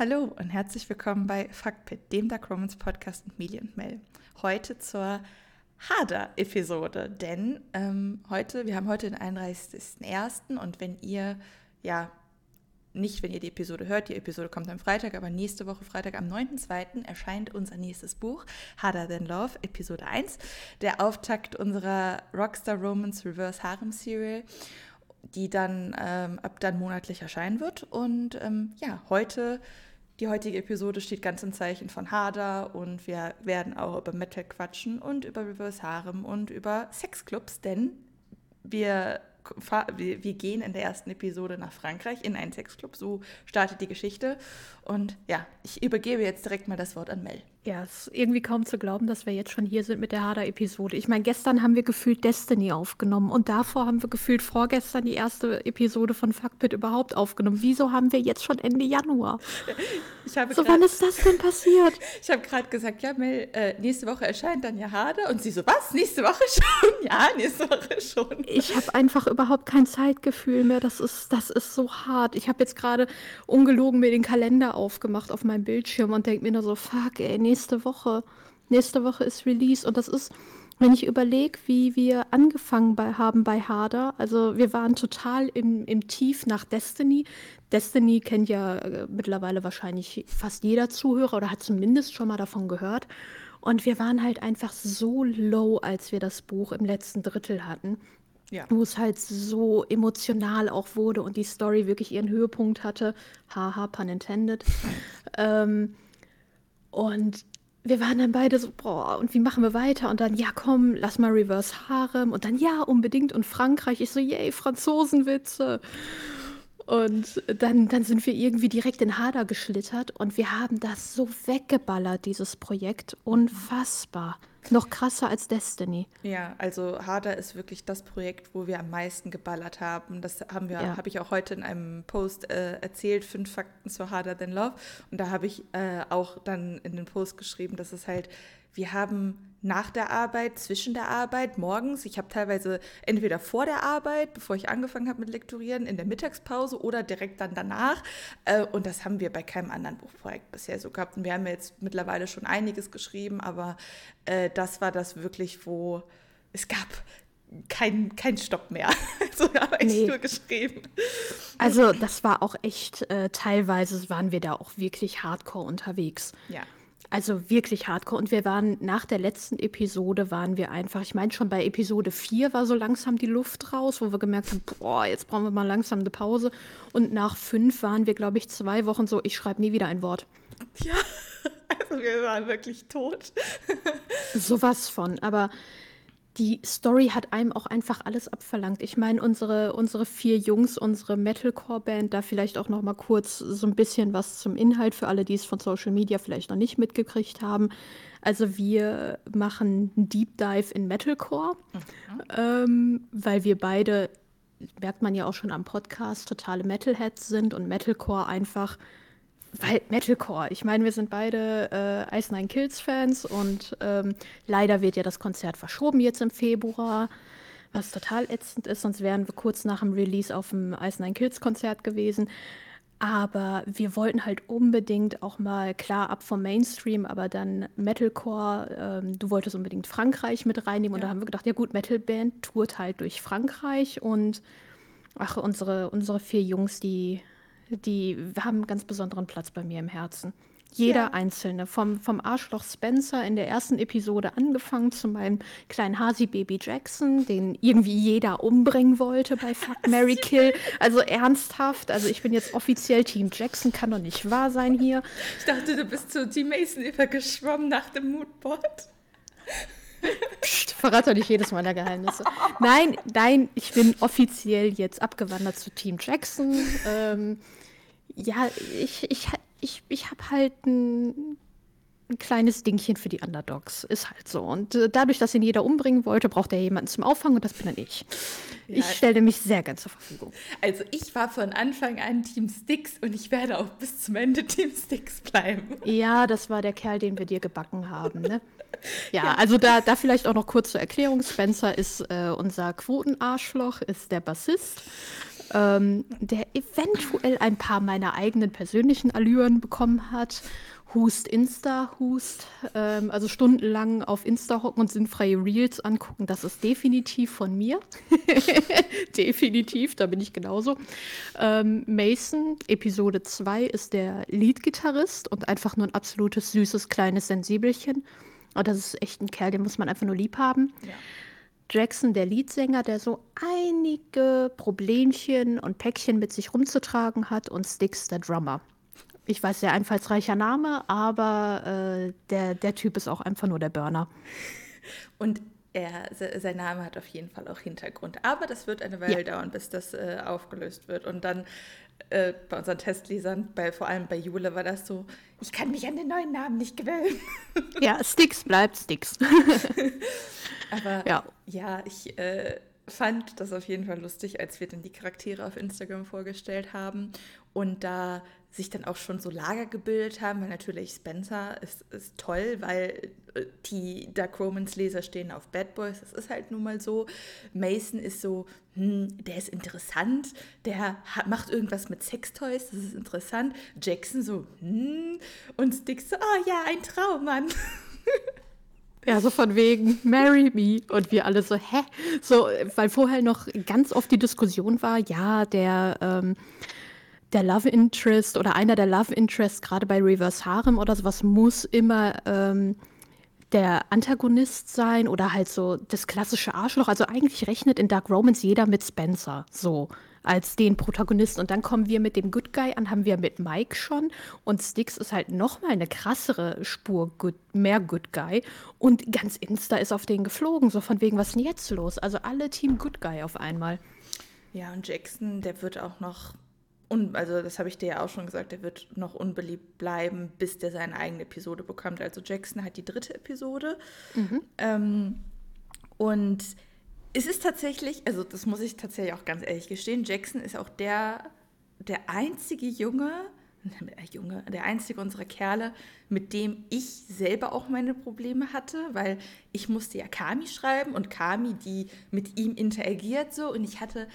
Hallo und herzlich willkommen bei Fuckpit, dem Dark Romans Podcast mit Mili und Mel. Heute zur Hader-Episode, denn ähm, heute, wir haben heute den 31.01. und wenn ihr, ja, nicht wenn ihr die Episode hört, die Episode kommt am Freitag, aber nächste Woche Freitag am 9.02. erscheint unser nächstes Buch, Harder Than Love, Episode 1, der Auftakt unserer Rockstar Romance Reverse Harem Serial die dann ähm, ab dann monatlich erscheinen wird. Und ähm, ja, heute die heutige Episode steht ganz im Zeichen von Harder und wir werden auch über Metal quatschen und über Reverse Harem und über Sexclubs, denn wir, wir gehen in der ersten Episode nach Frankreich in einen Sexclub. So startet die Geschichte. Und ja, ich übergebe jetzt direkt mal das Wort an Mel. Ja, es ist irgendwie kaum zu glauben, dass wir jetzt schon hier sind mit der Hader-Episode. Ich meine, gestern haben wir gefühlt Destiny aufgenommen und davor haben wir gefühlt vorgestern die erste Episode von Fuckpit überhaupt aufgenommen. Wieso haben wir jetzt schon Ende Januar? so, grad, wann ist das denn passiert? ich habe gerade gesagt, ja, Mel, äh, nächste Woche erscheint dann ja Hader und sie so, was? Nächste Woche schon? ja, nächste Woche schon. Ich habe einfach überhaupt kein Zeitgefühl mehr. Das ist, das ist so hart. Ich habe jetzt gerade ungelogen mir den Kalender aufgemacht auf meinem Bildschirm und denke mir nur so, fuck, ey, nächste Woche. Nächste Woche ist Release und das ist, wenn ich überlege, wie wir angefangen bei, haben bei Harder, also wir waren total im, im Tief nach Destiny. Destiny kennt ja äh, mittlerweile wahrscheinlich fast jeder Zuhörer oder hat zumindest schon mal davon gehört. Und wir waren halt einfach so low, als wir das Buch im letzten Drittel hatten. Ja. Wo es halt so emotional auch wurde und die Story wirklich ihren Höhepunkt hatte. Haha, pun intended. ähm, und wir waren dann beide so, boah, und wie machen wir weiter? Und dann, ja, komm, lass mal Reverse Harem. Und dann, ja, unbedingt. Und Frankreich. Ich so, yay, Franzosenwitze. Und dann, dann sind wir irgendwie direkt in Hader geschlittert und wir haben das so weggeballert, dieses Projekt. Unfassbar. Noch krasser als Destiny. Ja, also Harder ist wirklich das Projekt, wo wir am meisten geballert haben. Das haben wir, ja. habe ich auch heute in einem Post äh, erzählt, fünf Fakten zu Harder Than Love. Und da habe ich äh, auch dann in den Post geschrieben, dass es halt, wir haben nach der Arbeit, zwischen der Arbeit, morgens. Ich habe teilweise entweder vor der Arbeit, bevor ich angefangen habe mit Lektorieren, in der Mittagspause oder direkt dann danach. Äh, und das haben wir bei keinem anderen Buchprojekt bisher so gehabt. Und wir haben jetzt mittlerweile schon einiges geschrieben, aber äh, das war das wirklich, wo es gab kein, kein Stopp mehr. so habe ich nee. nur geschrieben. Also das war auch echt, äh, teilweise waren wir da auch wirklich hardcore unterwegs. Ja. Also wirklich hardcore. Und wir waren nach der letzten Episode, waren wir einfach, ich meine schon bei Episode 4 war so langsam die Luft raus, wo wir gemerkt haben, boah, jetzt brauchen wir mal langsam eine Pause. Und nach 5 waren wir, glaube ich, zwei Wochen so, ich schreibe nie wieder ein Wort. Ja, also wir waren wirklich tot. Sowas von. Aber die Story hat einem auch einfach alles abverlangt. Ich meine, unsere, unsere vier Jungs, unsere Metalcore-Band, da vielleicht auch noch mal kurz so ein bisschen was zum Inhalt für alle, die es von Social Media vielleicht noch nicht mitgekriegt haben. Also wir machen einen Deep Dive in Metalcore, mhm. ähm, weil wir beide, merkt man ja auch schon am Podcast, totale Metalheads sind und Metalcore einfach weil Metalcore. Ich meine, wir sind beide äh, Ice Nine Kills Fans und ähm, leider wird ja das Konzert verschoben jetzt im Februar, was total ätzend ist, sonst wären wir kurz nach dem Release auf dem Ice Nine Kills Konzert gewesen. Aber wir wollten halt unbedingt auch mal klar ab vom Mainstream, aber dann Metalcore. Ähm, du wolltest unbedingt Frankreich mit reinnehmen ja. und da haben wir gedacht, ja gut, Metalband tourt halt durch Frankreich und ach, unsere, unsere vier Jungs, die die haben einen ganz besonderen Platz bei mir im Herzen. Jeder ja. einzelne, vom, vom Arschloch Spencer in der ersten Episode angefangen zu meinem kleinen Hasi-Baby Jackson, den irgendwie jeder umbringen wollte bei Fuck, Mary Kill. Also ernsthaft, also ich bin jetzt offiziell Team Jackson, kann doch nicht wahr sein hier. Ich dachte, du bist zu Team Mason übergeschwommen nach dem Moodboard. Psst, verrate doch nicht jedes meiner Geheimnisse. Nein, nein, ich bin offiziell jetzt abgewandert zu Team Jackson. Ähm, ja, ich, ich, ich, ich habe halt ein, ein, kleines Dingchen für die Underdogs. Ist halt so. Und äh, dadurch, dass ihn jeder umbringen wollte, braucht er jemanden zum Auffangen und das bin dann ich. Ja. Ich stelle mich sehr gern zur Verfügung. Also ich war von Anfang an Team Sticks und ich werde auch bis zum Ende Team Sticks bleiben. Ja, das war der Kerl, den wir dir gebacken haben, ne? Ja, ja, also da, da vielleicht auch noch kurz zur Erklärung. Spencer ist äh, unser Quotenarschloch, ist der Bassist. Ähm, der eventuell ein paar meiner eigenen persönlichen Allüren bekommen hat. Hust Insta, Hust, ähm, also stundenlang auf Insta hocken und sinnfreie Reels angucken, das ist definitiv von mir. definitiv, da bin ich genauso. Ähm, Mason, Episode 2, ist der Lead-Gitarrist und einfach nur ein absolutes süßes kleines Sensibelchen. Aber das ist echt ein Kerl, den muss man einfach nur lieb haben. Ja. Jackson, der Leadsänger, der so einige Problemchen und Päckchen mit sich rumzutragen hat und Sticks, der Drummer ich weiß, sehr einfallsreicher Name, aber äh, der, der Typ ist auch einfach nur der Burner. Und er, sein Name hat auf jeden Fall auch Hintergrund. Aber das wird eine Weile ja. dauern, bis das äh, aufgelöst wird. Und dann äh, bei unseren Testlesern, bei, vor allem bei Jule, war das so, ich kann mich an den neuen Namen nicht gewöhnen. Ja, Sticks bleibt Sticks. Aber ja, ja ich äh, fand das auf jeden Fall lustig, als wir dann die Charaktere auf Instagram vorgestellt haben und da sich dann auch schon so Lager gebildet haben, weil natürlich Spencer ist, ist toll, weil äh, die Dark Romans Leser stehen auf Bad Boys, das ist halt nun mal so. Mason ist so, hm, der ist interessant, der hat, macht irgendwas mit Sextoys, das ist interessant. Jackson so, hm, und Stick so, oh ja, ein Traummann. Ja, so von wegen, marry me. Und wir alle so, hä? So, weil vorher noch ganz oft die Diskussion war, ja, der, ähm, der Love Interest oder einer der Love Interests, gerade bei Reverse Harem oder sowas, muss immer ähm, der Antagonist sein oder halt so das klassische Arschloch. Also eigentlich rechnet in Dark Romance jeder mit Spencer so als den Protagonisten. Und dann kommen wir mit dem Good Guy an, haben wir mit Mike schon. Und Styx ist halt nochmal eine krassere Spur, good, mehr Good Guy. Und ganz Insta ist auf den geflogen, so von wegen, was ist denn jetzt los? Also alle Team Good Guy auf einmal. Ja, und Jackson, der wird auch noch und also das habe ich dir ja auch schon gesagt, der wird noch unbeliebt bleiben, bis der seine eigene Episode bekommt. Also Jackson hat die dritte Episode. Mhm. Ähm, und es ist tatsächlich, also das muss ich tatsächlich auch ganz ehrlich gestehen, Jackson ist auch der, der einzige Junge, äh, Junge, der einzige unserer Kerle, mit dem ich selber auch meine Probleme hatte, weil ich musste ja Kami schreiben und Kami, die mit ihm interagiert so und ich hatte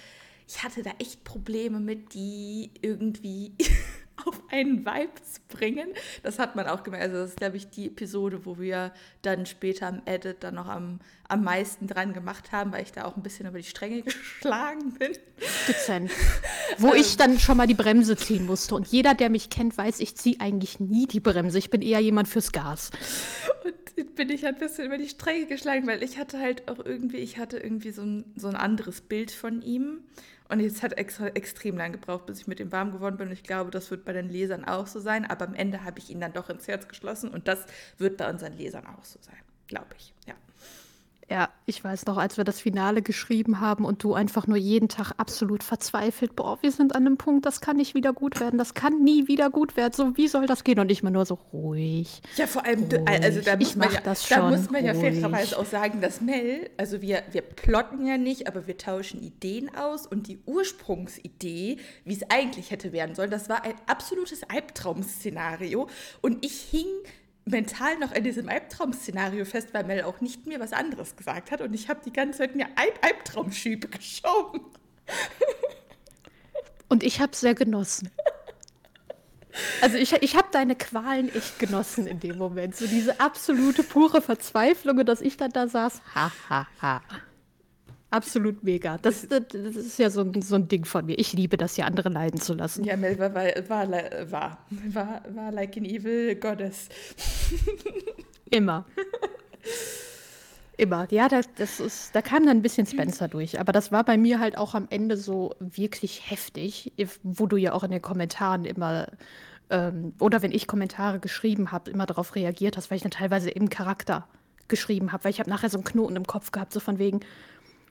ich hatte da echt Probleme mit, die irgendwie auf einen Vibe zu bringen. Das hat man auch gemerkt. Also das ist, glaube ich, die Episode, wo wir dann später am Edit dann noch am, am meisten dran gemacht haben, weil ich da auch ein bisschen über die Stränge geschlagen bin. Dezent. Wo ähm, ich dann schon mal die Bremse ziehen musste. Und jeder, der mich kennt, weiß, ich ziehe eigentlich nie die Bremse. Ich bin eher jemand fürs Gas. Und bin ich ein bisschen über die Stränge geschlagen, weil ich hatte halt auch irgendwie, ich hatte irgendwie so ein, so ein anderes Bild von ihm. Und es hat extra, extrem lang gebraucht, bis ich mit ihm warm geworden bin. Und ich glaube, das wird bei den Lesern auch so sein. Aber am Ende habe ich ihn dann doch ins Herz geschlossen. Und das wird bei unseren Lesern auch so sein, glaube ich. Ja. Ja, ich weiß noch, als wir das Finale geschrieben haben und du einfach nur jeden Tag absolut verzweifelt, boah, wir sind an einem Punkt, das kann nicht wieder gut werden, das kann nie wieder gut werden. So, wie soll das gehen? Und ich mal nur so ruhig. Ja, vor allem, ruhig. also da muss man, ja, da muss man ja fairerweise auch sagen, dass Mel, also wir, wir plotten ja nicht, aber wir tauschen Ideen aus und die Ursprungsidee, wie es eigentlich hätte werden sollen, das war ein absolutes Albtraum-Szenario und ich hing mental noch in diesem Albtraum-Szenario fest, weil Mel auch nicht mir was anderes gesagt hat und ich habe die ganze Zeit mir Alb Albtraumschübe geschoben. Und ich habe es sehr genossen. Also ich, ich habe deine Qualen echt genossen in dem Moment. So diese absolute pure Verzweiflung, dass ich dann da saß. Ha, ha, ha. Absolut mega. Das, das, das ist ja so ein, so ein Ding von mir. Ich liebe das ja, andere leiden zu lassen. Ja, Mel war, war, war, war, war, war like an evil goddess. Immer. Immer. Ja, das, das ist, da kam dann ein bisschen Spencer durch. Aber das war bei mir halt auch am Ende so wirklich heftig, wo du ja auch in den Kommentaren immer, ähm, oder wenn ich Kommentare geschrieben habe, immer darauf reagiert hast, weil ich dann teilweise im Charakter geschrieben habe, weil ich habe nachher so einen Knoten im Kopf gehabt, so von wegen,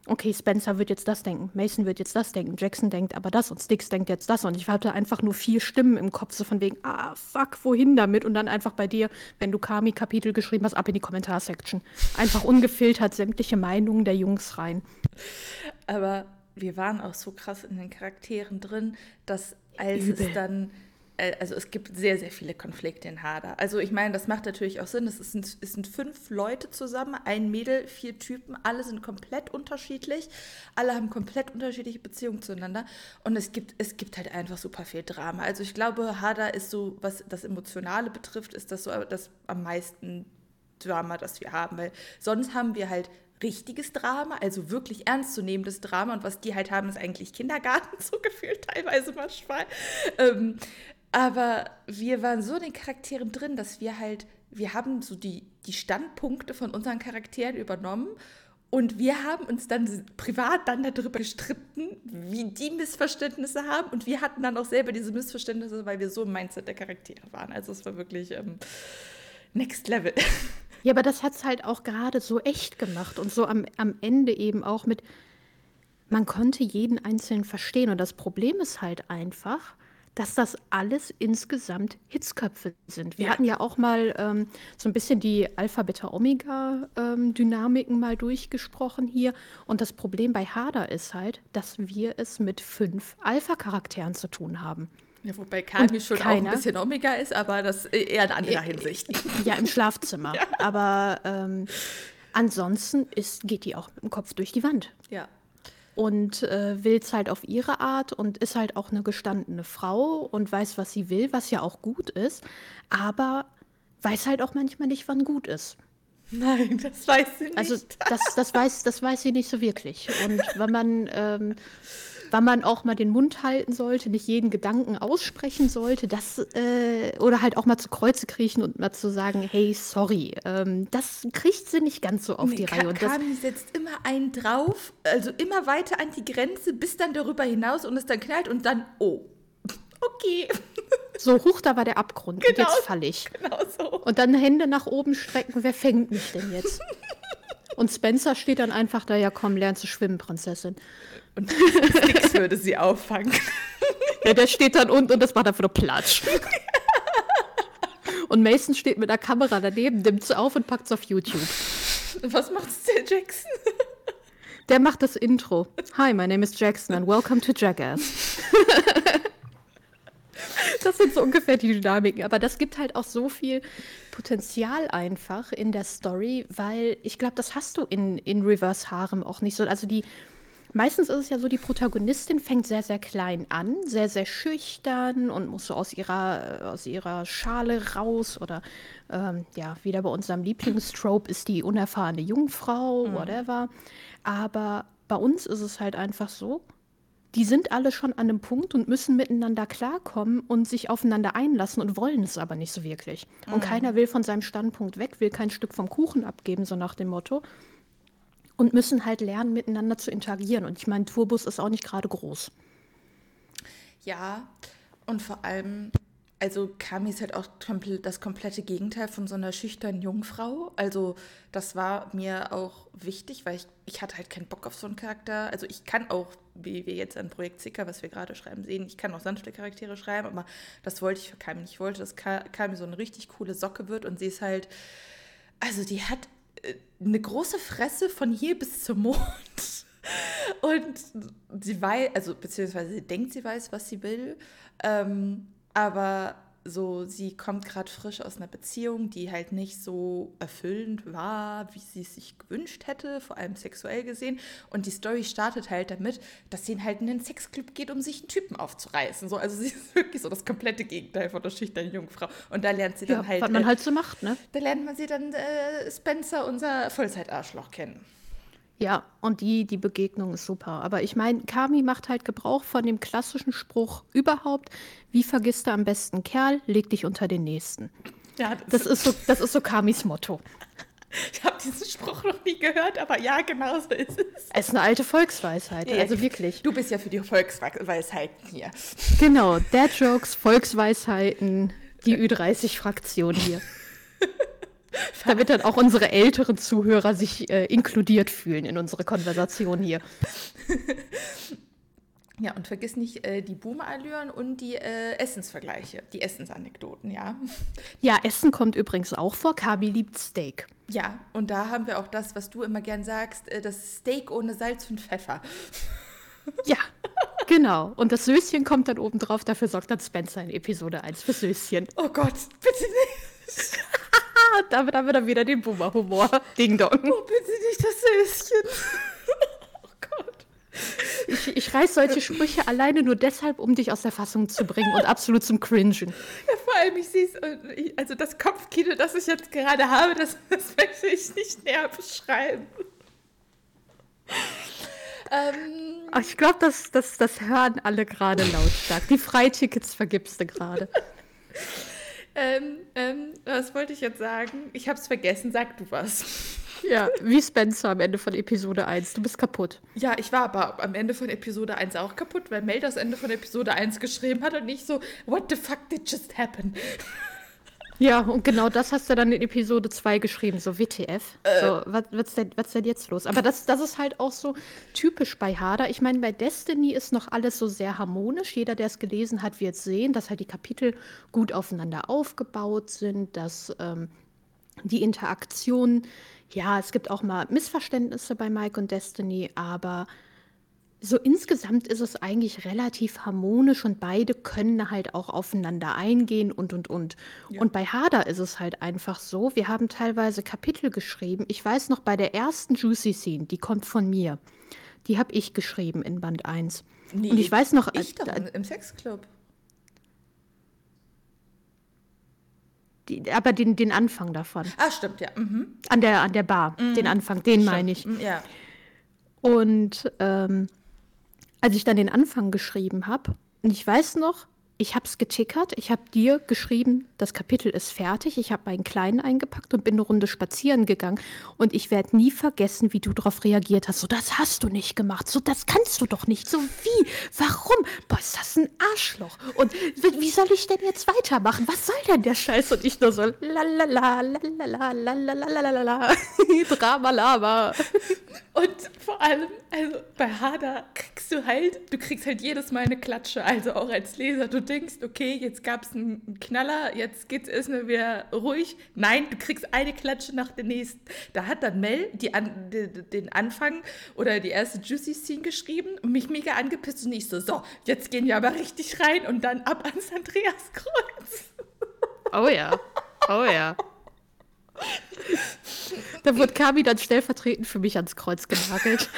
okay, Spencer wird jetzt das denken, Mason wird jetzt das denken, Jackson denkt aber das und Sticks denkt jetzt das. Und ich hatte einfach nur vier Stimmen im Kopf, so von wegen, ah, fuck, wohin damit? Und dann einfach bei dir, wenn du Kami-Kapitel geschrieben hast, ab in die Kommentarsektion. Einfach ungefiltert sämtliche Meinungen der Jungs rein. Aber wir waren auch so krass in den Charakteren drin, dass als Übel. es dann also es gibt sehr, sehr viele Konflikte in Hader. Also ich meine, das macht natürlich auch Sinn. Es sind, es sind fünf Leute zusammen, ein Mädel, vier Typen, alle sind komplett unterschiedlich, alle haben komplett unterschiedliche Beziehungen zueinander und es gibt, es gibt halt einfach super viel Drama. Also ich glaube, Hader ist so, was das Emotionale betrifft, ist das so das am meisten Drama, das wir haben, weil sonst haben wir halt richtiges Drama, also wirklich ernstzunehmendes Drama. Und was die halt haben, ist eigentlich Kindergarten, so gefühlt teilweise manchmal. Ähm, aber wir waren so in den Charakteren drin, dass wir halt, wir haben so die, die Standpunkte von unseren Charakteren übernommen. Und wir haben uns dann privat dann darüber gestritten, wie die Missverständnisse haben. Und wir hatten dann auch selber diese Missverständnisse, weil wir so im Mindset der Charaktere waren. Also es war wirklich ähm, Next Level. Ja, aber das hat es halt auch gerade so echt gemacht und so am, am Ende eben auch mit, man konnte jeden Einzelnen verstehen. Und das Problem ist halt einfach, dass das alles insgesamt Hitzköpfe sind. Wir ja. hatten ja auch mal ähm, so ein bisschen die Alpha-Beta-Omega-Dynamiken ähm, mal durchgesprochen hier. Und das Problem bei Hader ist halt, dass wir es mit fünf Alpha-Charakteren zu tun haben. Ja, wobei Kami schon keiner, auch ein bisschen Omega ist, aber das eher in anderer Hinsicht. Ja, im Schlafzimmer. ja. Aber ähm, ansonsten ist, geht die auch mit dem Kopf durch die Wand. Ja. Und äh, will es halt auf ihre Art und ist halt auch eine gestandene Frau und weiß, was sie will, was ja auch gut ist, aber weiß halt auch manchmal nicht, wann gut ist. Nein, das weiß sie nicht. Also das, das, weiß, das weiß sie nicht so wirklich. Und wenn man ähm, wann man auch mal den Mund halten sollte, nicht jeden Gedanken aussprechen sollte, das äh, oder halt auch mal zu Kreuze kriechen und mal zu sagen, hey, sorry, ähm, das kriegt sie nicht ganz so auf nee, die Reihe. Und Kami setzt immer einen drauf, also immer weiter an die Grenze, bis dann darüber hinaus und es dann knallt und dann, oh, okay. So, hoch, da war der Abgrund. Genau, und jetzt falle ich. Genau so. Und dann Hände nach oben strecken. Wer fängt mich denn jetzt? Und Spencer steht dann einfach da, ja komm, lern zu schwimmen, Prinzessin. Und nichts würde sie auffangen. Ja, der steht dann unten und das macht einfach nur Platsch. Und Mason steht mit der Kamera daneben, nimmt es auf und packt es auf YouTube. Was macht der Jackson? Der macht das Intro. Hi, my name is Jackson and welcome to Jackass. Das sind so ungefähr die Dynamiken. Aber das gibt halt auch so viel Potenzial einfach in der Story, weil ich glaube, das hast du in, in Reverse Harem auch nicht so. Also die, Meistens ist es ja so, die Protagonistin fängt sehr, sehr klein an, sehr, sehr schüchtern und muss so aus ihrer, äh, aus ihrer Schale raus oder ähm, ja, wieder bei unserem Lieblingstrope ist die unerfahrene Jungfrau, mhm. whatever. Aber bei uns ist es halt einfach so, die sind alle schon an einem Punkt und müssen miteinander klarkommen und sich aufeinander einlassen und wollen es aber nicht so wirklich. Und mhm. keiner will von seinem Standpunkt weg, will kein Stück vom Kuchen abgeben, so nach dem Motto und müssen halt lernen, miteinander zu interagieren. Und ich meine, Tourbus ist auch nicht gerade groß. Ja, und vor allem, also Kami ist halt auch das komplette Gegenteil von so einer schüchternen Jungfrau. Also das war mir auch wichtig, weil ich, ich hatte halt keinen Bock auf so einen Charakter. Also ich kann auch, wie wir jetzt an Projekt Zicker, was wir gerade schreiben, sehen, ich kann auch sanfte Charaktere schreiben, aber das wollte ich für Kami nicht. Ich wollte, dass Kami so eine richtig coole Socke wird und sie ist halt, also die hat eine große Fresse von hier bis zum Mond. Und sie weiß, also beziehungsweise sie denkt, sie weiß, was sie will. Ähm, aber so, sie kommt gerade frisch aus einer Beziehung, die halt nicht so erfüllend war, wie sie es sich gewünscht hätte, vor allem sexuell gesehen. Und die Story startet halt damit, dass sie halt in den Sexclub geht, um sich einen Typen aufzureißen. So, also sie ist wirklich so das komplette Gegenteil von der schüchternen Jungfrau. Und da lernt sie dann ja, halt. Was man äh, halt so macht, ne? Da lernt man sie dann äh, Spencer, unser Vollzeitarschloch, kennen. Ja, und die, die Begegnung ist super. Aber ich meine, Kami macht halt Gebrauch von dem klassischen Spruch überhaupt, wie vergisst du am besten Kerl, leg dich unter den Nächsten. Ja, das, das ist so, das ist so Kamis Motto. Ich habe diesen Spruch noch nie gehört, aber ja, genau so ist es. Es ist eine alte Volksweisheit, ja, also wirklich. Du bist ja für die Volksweisheiten hier. Genau, Dad Jokes, Volksweisheiten, die Ü30-Fraktion hier. Damit dann auch unsere älteren Zuhörer sich äh, inkludiert fühlen in unsere Konversation hier. Ja, und vergiss nicht äh, die Boomer-Allüren und die äh, Essensvergleiche, die Essensanekdoten, ja. Ja, Essen kommt übrigens auch vor. Kabi liebt Steak. Ja, und da haben wir auch das, was du immer gern sagst, äh, das Steak ohne Salz und Pfeffer. Ja, Genau. Und das Söschen kommt dann oben drauf, dafür sorgt dann Spencer in Episode 1 für Söschen. Oh Gott, bitte nicht. da wird er wieder den Boomer-Humor. Ding Dong. Oh, bitte nicht das Söschen. oh Gott. Ich, ich reiß solche Sprüche alleine nur deshalb, um dich aus der Fassung zu bringen und absolut zum Cringen. Ja, vor allem, ich sehe es, also das Kopfkino, das ich jetzt gerade habe, das, das möchte ich nicht näher beschreiben. Ähm, ich glaube, das, das, das hören alle gerade lautstark. Die Freitickets vergibst du gerade. ähm, ähm, was wollte ich jetzt sagen? Ich habe es vergessen. Sag du was. Ja, wie Spencer am Ende von Episode 1. Du bist kaputt. Ja, ich war aber am Ende von Episode 1 auch kaputt, weil Mel das Ende von Episode 1 geschrieben hat und nicht so, what the fuck did just happen? Ja, und genau das hast du dann in Episode 2 geschrieben, so WTF. Äh. So, was, was, denn, was denn jetzt los? Aber das, das ist halt auch so typisch bei Hader. Ich meine, bei Destiny ist noch alles so sehr harmonisch. Jeder, der es gelesen hat, wird sehen, dass halt die Kapitel gut aufeinander aufgebaut sind, dass ähm, die Interaktion, ja, es gibt auch mal Missverständnisse bei Mike und Destiny, aber so insgesamt ist es eigentlich relativ harmonisch und beide können halt auch aufeinander eingehen und und und. Ja. Und bei Hader ist es halt einfach so, wir haben teilweise Kapitel geschrieben. Ich weiß noch bei der ersten Juicy Scene, die kommt von mir. Die habe ich geschrieben in Band 1. Nee, und ich weiß noch ich doch, äh, im Sexclub. Die, aber den, den Anfang davon. Ah, stimmt, ja. Mhm. An, der, an der Bar, mhm. den Anfang, den stimmt. meine ich. Ja. Und ähm, als ich dann den Anfang geschrieben habe, und ich weiß noch, ich habe es getickert. Ich habe dir geschrieben, das Kapitel ist fertig. Ich habe meinen Kleinen eingepackt und bin eine Runde spazieren gegangen. Und ich werde nie vergessen, wie du darauf reagiert hast. So, das hast du nicht gemacht. So, das kannst du doch nicht. So, wie? Warum? Boah, ist das ein Arschloch. Und wie soll ich denn jetzt weitermachen? Was soll denn der Scheiß? Und ich nur so, lalala, lalala, lalala, Drama, Lava. Und vor allem, also bei Hada kriegst du halt, du kriegst halt jedes Mal eine Klatsche. Also auch als Leser. Du denkst, okay, jetzt gab es einen Knaller, jetzt geht es erstmal wieder ruhig. Nein, du kriegst eine Klatsche nach der nächsten. Da hat dann Mel die an, die, den Anfang oder die erste Juicy Scene geschrieben und mich mega angepisst und ich so, so, jetzt gehen wir aber richtig rein und dann ab ans Andreaskreuz. Oh ja, oh ja. Da wurde Kami dann stellvertretend für mich ans Kreuz genagelt.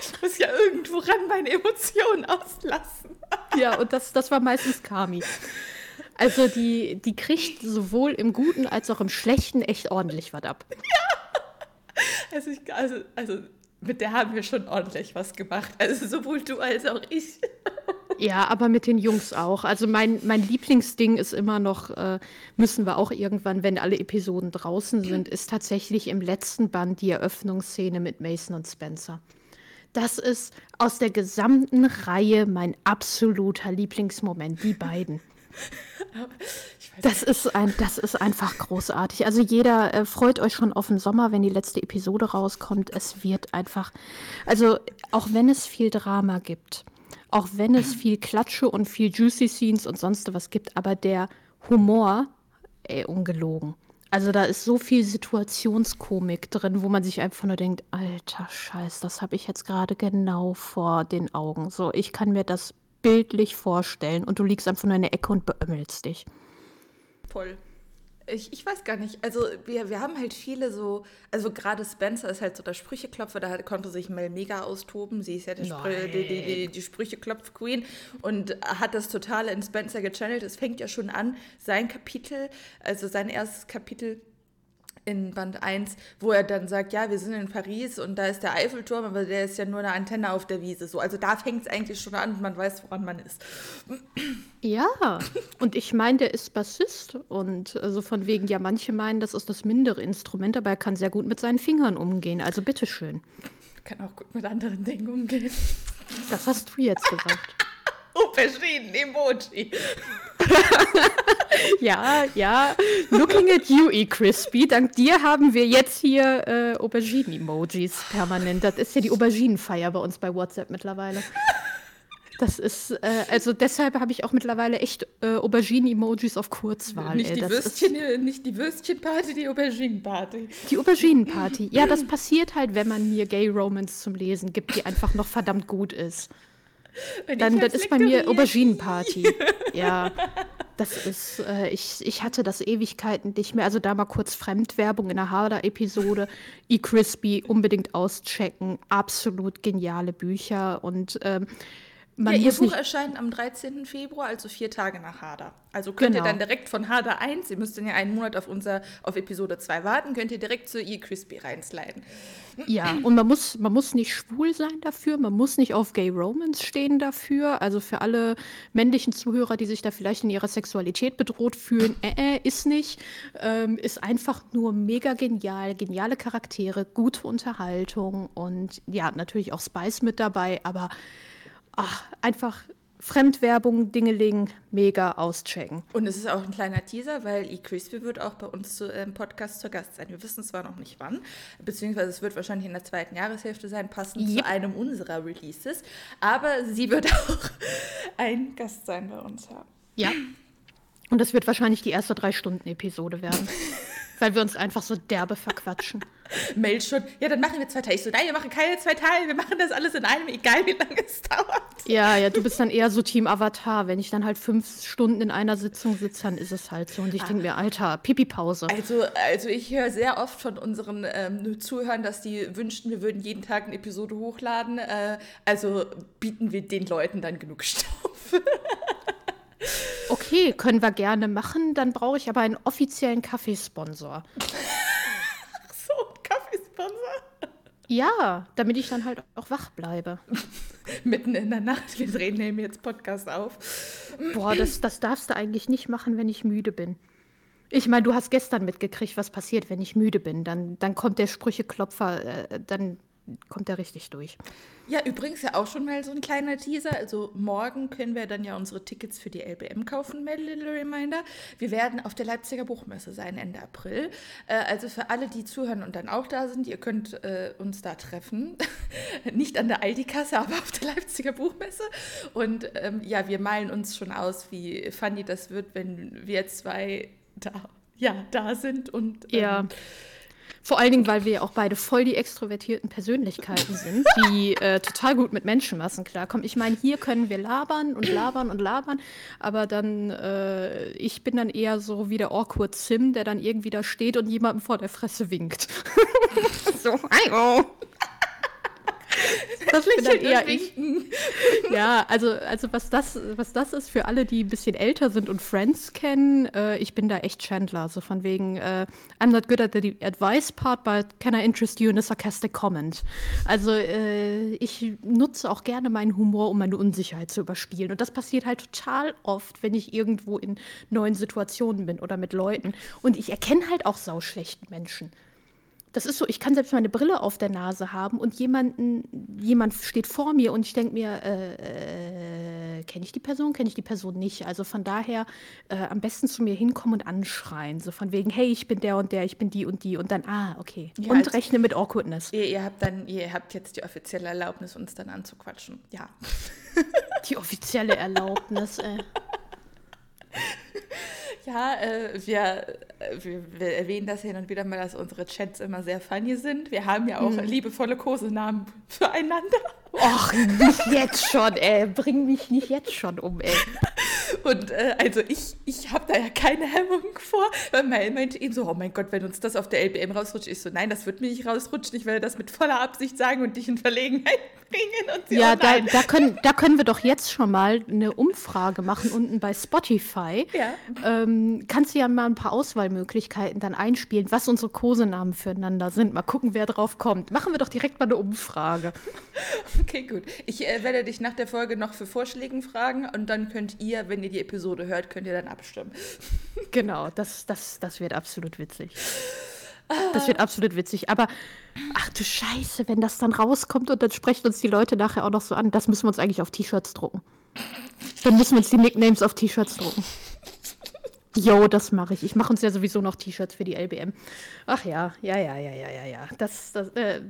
ich muss ja irgendwo ran meine Emotionen auslassen. Ja, und das, das war meistens Kami. Also die, die kriegt sowohl im Guten als auch im Schlechten echt ordentlich was ab. Ja. Also, ich, also, also mit der haben wir schon ordentlich was gemacht. Also sowohl du als auch ich. Ja, aber mit den Jungs auch. Also mein, mein Lieblingsding ist immer noch, äh, müssen wir auch irgendwann, wenn alle Episoden draußen sind, ist tatsächlich im letzten Band die Eröffnungsszene mit Mason und Spencer. Das ist aus der gesamten Reihe mein absoluter Lieblingsmoment, die beiden. Das ist, ein, das ist einfach großartig. Also jeder äh, freut euch schon auf den Sommer, wenn die letzte Episode rauskommt. Es wird einfach, also auch wenn es viel Drama gibt, auch wenn es viel Klatsche und viel Juicy Scenes und sonst was gibt, aber der Humor, ey, ungelogen. Also da ist so viel Situationskomik drin, wo man sich einfach nur denkt, alter Scheiß, das habe ich jetzt gerade genau vor den Augen. So, ich kann mir das bildlich vorstellen und du liegst einfach nur in der Ecke und beömmelst dich. Voll. Ich, ich weiß gar nicht. Also wir, wir haben halt viele so, also gerade Spencer ist halt so der Sprücheklopfer, da konnte sich Mel mega austoben. Sie ist ja die, Sprü die, die, die, die Sprücheklopf-Queen und hat das total in Spencer gechannelt. Es fängt ja schon an, sein Kapitel, also sein erstes Kapitel in Band 1, wo er dann sagt, ja, wir sind in Paris und da ist der Eiffelturm, aber der ist ja nur eine Antenne auf der Wiese. So, also da fängt es eigentlich schon an, man weiß, woran man ist. Ja, und ich meine, der ist Bassist und also von wegen, ja, manche meinen, das ist das mindere Instrument, aber er kann sehr gut mit seinen Fingern umgehen. Also bitteschön. Kann auch gut mit anderen Dingen umgehen. Das hast du jetzt gesagt. Auberginen-Emoji. ja, ja. Looking at you, E. Crispy. Dank dir haben wir jetzt hier äh, Auberginen-Emojis permanent. Das ist ja die Auberginenfeier bei uns bei WhatsApp mittlerweile. Das ist, äh, also deshalb habe ich auch mittlerweile echt äh, Auberginen-Emojis auf Kurzwahl. Nicht, ey. die Würstchen, ist, nicht die Würstchenparty, die Auberginenparty. Die Auberginenparty. Ja, das passiert halt, wenn man mir Gay Romance zum Lesen gibt, die einfach noch verdammt gut ist. Dann das ist bei mir Auberginenparty. ja. Das ist, äh, ich, ich hatte das Ewigkeiten nicht mehr. Also da mal kurz Fremdwerbung in der Harder-Episode. E-Crispy unbedingt auschecken. Absolut geniale Bücher. Und ähm, man ja, ihr Buch erscheint am 13. Februar, also vier Tage nach Hader. Also könnt genau. ihr dann direkt von Hader 1, ihr müsst dann ja einen Monat auf, unser, auf Episode 2 warten, könnt ihr direkt zu E-Crispy reinsliden. Ja, und man muss, man muss nicht schwul sein dafür, man muss nicht auf Gay Romance stehen dafür. Also für alle männlichen Zuhörer, die sich da vielleicht in ihrer Sexualität bedroht fühlen, äh, äh ist nicht. Ähm, ist einfach nur mega genial, geniale Charaktere, gute Unterhaltung und ja, natürlich auch Spice mit dabei, aber ach, einfach Fremdwerbung, Dingeling, mega auschecken. Und es ist auch ein kleiner Teaser, weil eCrispy wird auch bei uns zu, im Podcast zu Gast sein. Wir wissen zwar noch nicht wann, beziehungsweise es wird wahrscheinlich in der zweiten Jahreshälfte sein, passend yep. zu einem unserer Releases. Aber sie wird auch ein Gast sein bei uns haben. Ja. Und das wird wahrscheinlich die erste Drei-Stunden-Episode werden. weil wir uns einfach so derbe verquatschen. Meld schon, ja, dann machen wir zwei Teile. Ich so, nein, wir machen keine zwei Teile, wir machen das alles in einem, egal wie lange es dauert. Ja, ja, du bist dann eher so Team Avatar. Wenn ich dann halt fünf Stunden in einer Sitzung sitze, dann ist es halt so. Und ich ah. denke mir, Alter, Pipi-Pause. Also, also ich höre sehr oft von unseren ähm, Zuhörern, dass die wünschten, wir würden jeden Tag eine Episode hochladen. Äh, also bieten wir den Leuten dann genug Stoff. Okay, können wir gerne machen. Dann brauche ich aber einen offiziellen Kaffeesponsor. Ach so, Kaffeesponsor? Ja, damit ich dann halt auch wach bleibe. Mitten in der Nacht. Wir drehen nehmen jetzt Podcast auf. Boah, das, das darfst du eigentlich nicht machen, wenn ich müde bin. Ich meine, du hast gestern mitgekriegt, was passiert, wenn ich müde bin. Dann, dann kommt der Sprücheklopfer, äh, dann kommt er richtig durch. Ja, übrigens ja auch schon mal so ein kleiner Teaser. Also morgen können wir dann ja unsere Tickets für die LBM kaufen, Mad Little Reminder. Wir werden auf der Leipziger Buchmesse sein Ende April. Äh, also für alle, die zuhören und dann auch da sind, ihr könnt äh, uns da treffen. Nicht an der Aldi-Kasse, aber auf der Leipziger Buchmesse. Und ähm, ja, wir malen uns schon aus, wie funny das wird, wenn wir zwei da, ja, da sind und ähm, ja vor allen Dingen, weil wir ja auch beide voll die extrovertierten Persönlichkeiten sind, die äh, total gut mit Menschenmassen klarkommen. Ich meine, hier können wir labern und labern und labern, aber dann, äh, ich bin dann eher so wie der Awkward Sim, der dann irgendwie da steht und jemandem vor der Fresse winkt. so, hallo. Das dann eher ich. Ja, also, also was, das, was das ist für alle, die ein bisschen älter sind und Friends kennen, äh, ich bin da echt Chandler. So von wegen, äh, I'm not good at the advice part, but can I interest you in a sarcastic comment? Also äh, ich nutze auch gerne meinen Humor, um meine Unsicherheit zu überspielen. Und das passiert halt total oft, wenn ich irgendwo in neuen Situationen bin oder mit Leuten. Und ich erkenne halt auch sauschlechten Menschen. Das ist so, ich kann selbst meine Brille auf der Nase haben und jemanden, jemand steht vor mir und ich denke mir, äh, äh, kenne ich die Person, kenne ich die Person nicht. Also von daher äh, am besten zu mir hinkommen und anschreien. So von wegen, hey, ich bin der und der, ich bin die und die und dann, ah, okay. Ja, und also rechne mit Awkwardness. Ihr, ihr, habt dann, ihr habt jetzt die offizielle Erlaubnis, uns dann anzuquatschen. Ja. Die offizielle Erlaubnis, ey. Ja, äh, wir, wir, wir, erwähnen das hin und wieder mal, dass unsere Chats immer sehr funny sind. Wir haben ja auch hm. liebevolle Kosenamen füreinander. Och, nicht jetzt schon, ey. Bring mich nicht jetzt schon um, ey. Und äh, also ich, ich habe da ja keine Hemmung vor, weil man meinte eben so, oh mein Gott, wenn uns das auf der LBM rausrutscht, ich so, nein, das wird mir nicht rausrutschen, ich werde das mit voller Absicht sagen und dich in Verlegenheit bringen. Und sie, ja, oh da, da, können, da können wir doch jetzt schon mal eine Umfrage machen unten bei Spotify. Ja. Ähm, kannst du ja mal ein paar Auswahlmöglichkeiten dann einspielen, was unsere Kosenamen füreinander sind. Mal gucken, wer drauf kommt. Machen wir doch direkt mal eine Umfrage. Okay, gut. Ich äh, werde dich nach der Folge noch für Vorschläge fragen und dann könnt ihr, wenn ihr die Episode hört, könnt ihr dann abstimmen. Genau, das, das, das wird absolut witzig. Das wird absolut witzig. Aber ach du Scheiße, wenn das dann rauskommt und dann sprechen uns die Leute nachher auch noch so an, das müssen wir uns eigentlich auf T-Shirts drucken. Dann müssen wir uns die Nicknames auf T-Shirts drucken. Jo, das mache ich. Ich mache uns ja sowieso noch T-Shirts für die LBM. Ach ja, ja, ja, ja, ja, ja, ja. Das, das äh,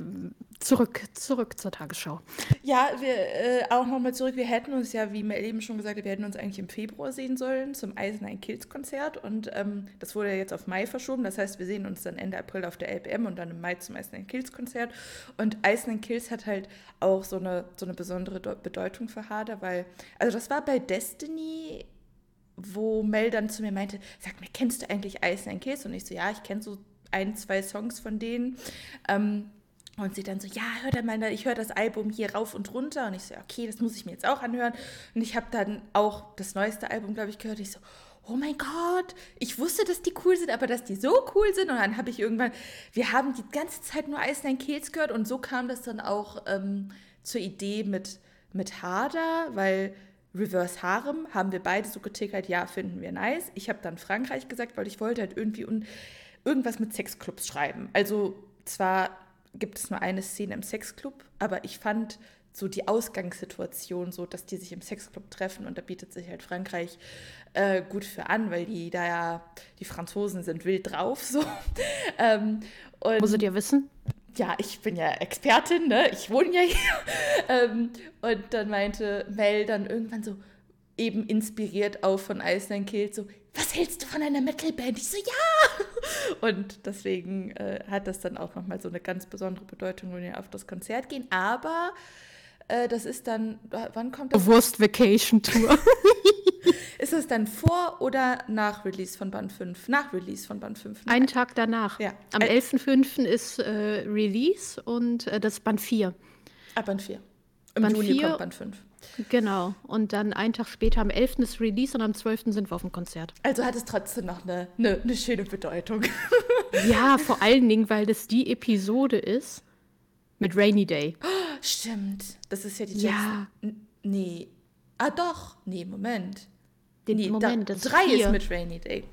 zurück, zurück zur Tagesschau. Ja, wir äh, auch nochmal zurück. Wir hätten uns ja, wie Mel eben schon gesagt hat, wir hätten uns eigentlich im Februar sehen sollen zum Eisenheim Kills Konzert und ähm, das wurde ja jetzt auf Mai verschoben. Das heißt, wir sehen uns dann Ende April auf der LBM und dann im Mai zum Eisenheim Kills Konzert. Und Eisenheim Kills hat halt auch so eine, so eine besondere Bedeutung für Harder, weil, also das war bei Destiny wo Mel dann zu mir meinte, sag mir, kennst du eigentlich Ice and Kiss? Und ich so, ja, ich kenne so ein, zwei Songs von denen. Ähm, und sie dann so, ja, hör da mal, ich höre das Album hier rauf und runter. Und ich so, okay, das muss ich mir jetzt auch anhören. Und ich habe dann auch das neueste Album, glaube ich, gehört. Ich so, oh mein Gott, ich wusste, dass die cool sind, aber dass die so cool sind. Und dann habe ich irgendwann, wir haben die ganze Zeit nur Ice and Kills gehört. Und so kam das dann auch ähm, zur Idee mit, mit Harder, weil Reverse Harem haben wir beide so getickert, ja, finden wir nice. Ich habe dann Frankreich gesagt, weil ich wollte halt irgendwie un irgendwas mit Sexclubs schreiben. Also zwar gibt es nur eine Szene im Sexclub, aber ich fand so die Ausgangssituation so, dass die sich im Sexclub treffen und da bietet sich halt Frankreich äh, gut für an, weil die da ja, die Franzosen sind wild drauf so. ähm, Musstet ihr wissen? Ja, ich bin ja Expertin, ne? Ich wohne ja hier. ähm, und dann meinte Mel dann irgendwann so, eben inspiriert auch von Iceland Kill, so, was hältst du von einer Metalband? Ich so, ja! Und deswegen äh, hat das dann auch nochmal so eine ganz besondere Bedeutung, wenn wir auf das Konzert gehen. Aber äh, das ist dann, wann kommt das? Wurst Vacation Tour. Ist es dann vor oder nach Release von Band 5? Nach Release von Band 5? Einen Tag danach. Ja. Am 11.05. ist äh, Release und äh, das ist Band 4. Ah, Band 4. Im Band Juni 4, kommt Band 5. Genau. Und dann einen Tag später, am 11. ist Release und am 12. sind wir auf dem Konzert. Also hat es trotzdem noch eine, eine, eine schöne Bedeutung. ja, vor allen Dingen, weil das die Episode ist mit Rainy Day. Stimmt. Das ist ja die Ja. Nee. Ah, doch. Nee, Moment. Den nee, Moment, da, drei vier. ist mit Rainy Day.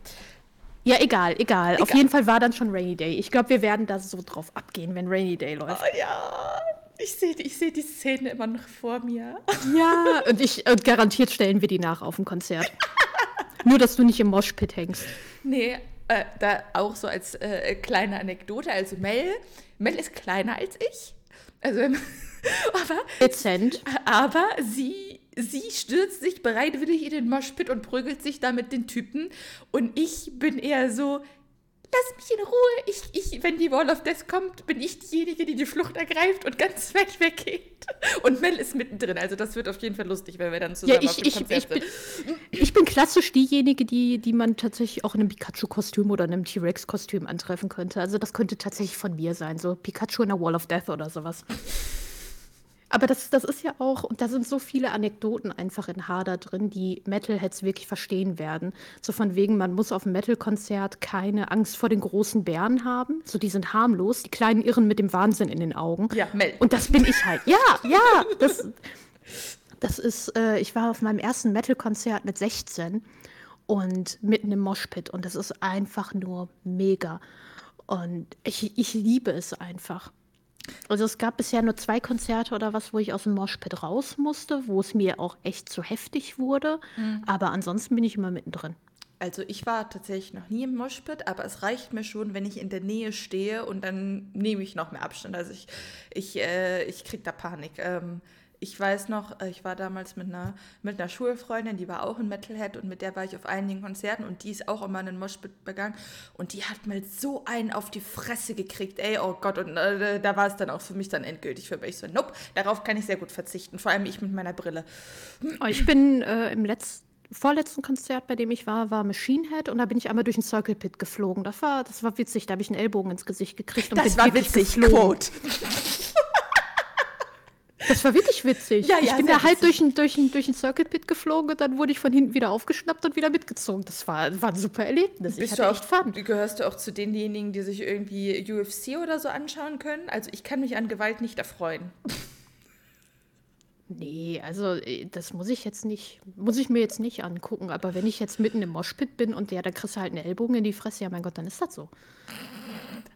Ja, egal, egal, egal. Auf jeden Fall war dann schon Rainy Day. Ich glaube, wir werden da so drauf abgehen, wenn Rainy Day läuft. Oh ja, ich sehe ich seh die Szene immer noch vor mir. Ja, und ich und garantiert stellen wir die nach auf dem Konzert. Nur, dass du nicht im Moshpit hängst. Nee, äh, da auch so als äh, kleine Anekdote. Also Mel, Mel ist kleiner als ich. Also, aber. Dezent. Aber sie sie stürzt sich bereitwillig in den Moshpit und prügelt sich da mit den Typen. Und ich bin eher so, lass mich in Ruhe. Ich, ich, wenn die Wall of Death kommt, bin ich diejenige, die die Flucht ergreift und ganz weit weggeht. Und Mel ist mittendrin. Also das wird auf jeden Fall lustig, wenn wir dann zusammen ja, ich, auf dem ich, Konzert ich, bin, ich bin klassisch diejenige, die, die man tatsächlich auch in einem Pikachu-Kostüm oder in einem T-Rex-Kostüm antreffen könnte. Also das könnte tatsächlich von mir sein. So Pikachu in der Wall of Death oder sowas. Aber das, das ist ja auch, und da sind so viele Anekdoten einfach in Harder drin, die Metalheads wirklich verstehen werden. So von wegen, man muss auf einem Metal-Konzert keine Angst vor den großen Bären haben. So, die sind harmlos, die kleinen Irren mit dem Wahnsinn in den Augen. Ja, Mel. Und das bin ich halt. Ja, ja, das, das ist, äh, ich war auf meinem ersten Metal-Konzert mit 16 und mitten im Moshpit und das ist einfach nur mega. Und ich, ich liebe es einfach. Also es gab bisher nur zwei Konzerte oder was, wo ich aus dem Moshpit raus musste, wo es mir auch echt zu heftig wurde. Mhm. Aber ansonsten bin ich immer mittendrin. Also ich war tatsächlich noch nie im Moshpit, aber es reicht mir schon, wenn ich in der Nähe stehe und dann nehme ich noch mehr Abstand. Also ich, ich, äh, ich kriege da Panik. Ähm, ich weiß noch, äh, ich war damals mit einer, mit einer Schulfreundin, die war auch ein Metalhead und mit der war ich auf einigen Konzerten und die ist auch immer in den Moshpit begangen und die hat mal so einen auf die Fresse gekriegt, ey, oh Gott, und äh, da war es dann auch für mich dann endgültig für mich so, nope, darauf kann ich sehr gut verzichten, vor allem ich mit meiner Brille. Oh, ich bin äh, im letzten vorletzten Konzert, bei dem ich war, war Machine Head und da bin ich einmal durch den Circle Pit geflogen. Das war, das war witzig, da habe ich einen Ellbogen ins Gesicht gekriegt und das bin war witzig, geflogen. Quote. Das war wirklich witzig. Ja, ja, ich bin da halt durch einen durch durch ein Circle Pit geflogen und dann wurde ich von hinten wieder aufgeschnappt und wieder mitgezogen. Das war, war ein super Erlebnis. Bist ich hatte echt Fun. Gehörst du auch zu denjenigen, die sich irgendwie UFC oder so anschauen können? Also ich kann mich an Gewalt nicht erfreuen. Nee, also äh, das muss ich jetzt nicht, muss ich mir jetzt nicht angucken. Aber wenn ich jetzt mitten im Moshpit bin und ja, da kriegst du halt einen Ellbogen in die Fresse, ja mein Gott, dann ist das so.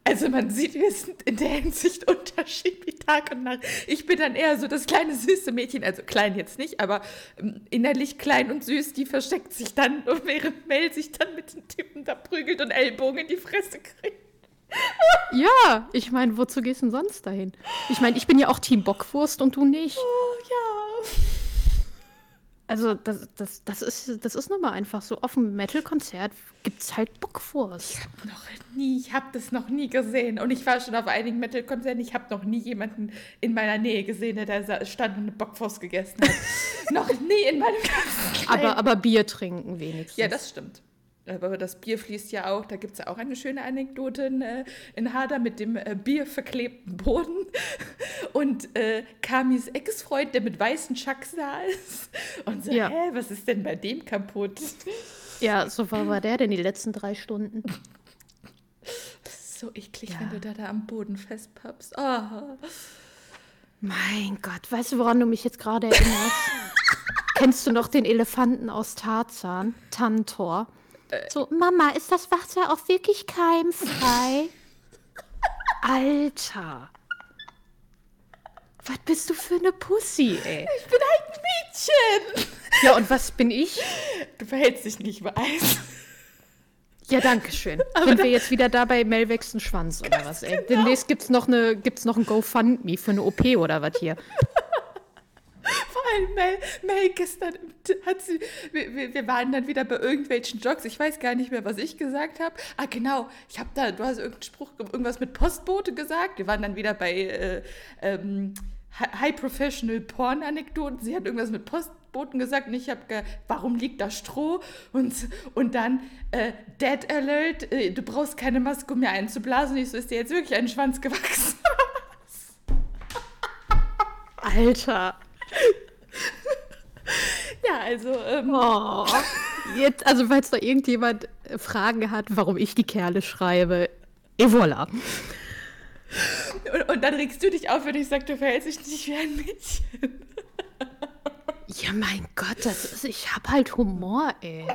Also man sieht, wir sind in der Hinsicht Unterschied wie Tag und Nacht. Ich bin dann eher so das kleine süße Mädchen, also klein jetzt nicht, aber ähm, innerlich klein und süß, die versteckt sich dann, während Mel sich dann mit den Typen da prügelt und Ellbogen in die Fresse kriegt. Ja, ich meine, wozu gehst du denn sonst dahin? Ich meine, ich bin ja auch Team Bockwurst und du nicht. Oh ja. Also, das, das, das ist, das ist nun mal einfach so. Auf dem Metal-Konzert gibt es halt Bockwurst. Ich habe noch nie, ich habe das noch nie gesehen. Und ich war schon auf einigen Metal-Konzerten. Ich habe noch nie jemanden in meiner Nähe gesehen, der da stand und eine Bockwurst gegessen hat. noch nie in meinem ganzen Aber, aber Bier trinken wenigstens. Ja, das stimmt. Aber das Bier fließt ja auch, da gibt es ja auch eine schöne Anekdote in, äh, in Hader mit dem äh, bierverklebten Boden und äh, Kamis Ex-Freund, der mit weißen Chucks da ist und so, Ja. hä, was ist denn bei dem kaputt? Ja, so war, war der denn die letzten drei Stunden. So eklig, Ja. wenn du da, da am Boden festpappst. Oh. Mein Gott, weißt du, woran du mich jetzt gerade erinnerst? Kennst du noch den Elefanten aus Tarzan, Tantor? So, Mama, ist das Wasser auch wirklich keimfrei? Alter. Was bist du für eine Pussy, ey? Ich bin ein Mädchen. Ja, und was bin ich? Du verhältst dich nicht weiß. Ja, danke schön. Sind wir jetzt wieder da bei Mel wächst ein Schwanz oder was, ey? Demnächst gibt's noch, eine, gibt's noch ein GoFundMe für eine OP oder was hier. Allem Mel, Mel gestern hat sie, wir, wir, waren dann wieder bei irgendwelchen Jogs. Ich weiß gar nicht mehr, was ich gesagt habe. Ah, genau. Ich habe da, du hast irgendeinen Spruch, irgendwas mit Postbote gesagt. Wir waren dann wieder bei äh, ähm, Hi- High Professional Porn Anekdoten. Sie hat irgendwas mit Postboten gesagt und ich habe, ge warum liegt da Stroh? Und, und dann äh, Dead Alert, äh, du brauchst keine Maske, um mir einzublasen. Ich so, ist dir jetzt wirklich ein Schwanz gewachsen? Alter. Ja, also, ähm, Oh. Jetzt, also falls da irgendjemand äh, Fragen hat, warum ich die Kerle schreibe, et voilà. Und, und dann regst du dich auf, wenn ich sage, du verhältst dich nicht wie ein Mädchen. Ja, mein Gott, das ist, ich hab halt Humor, ey.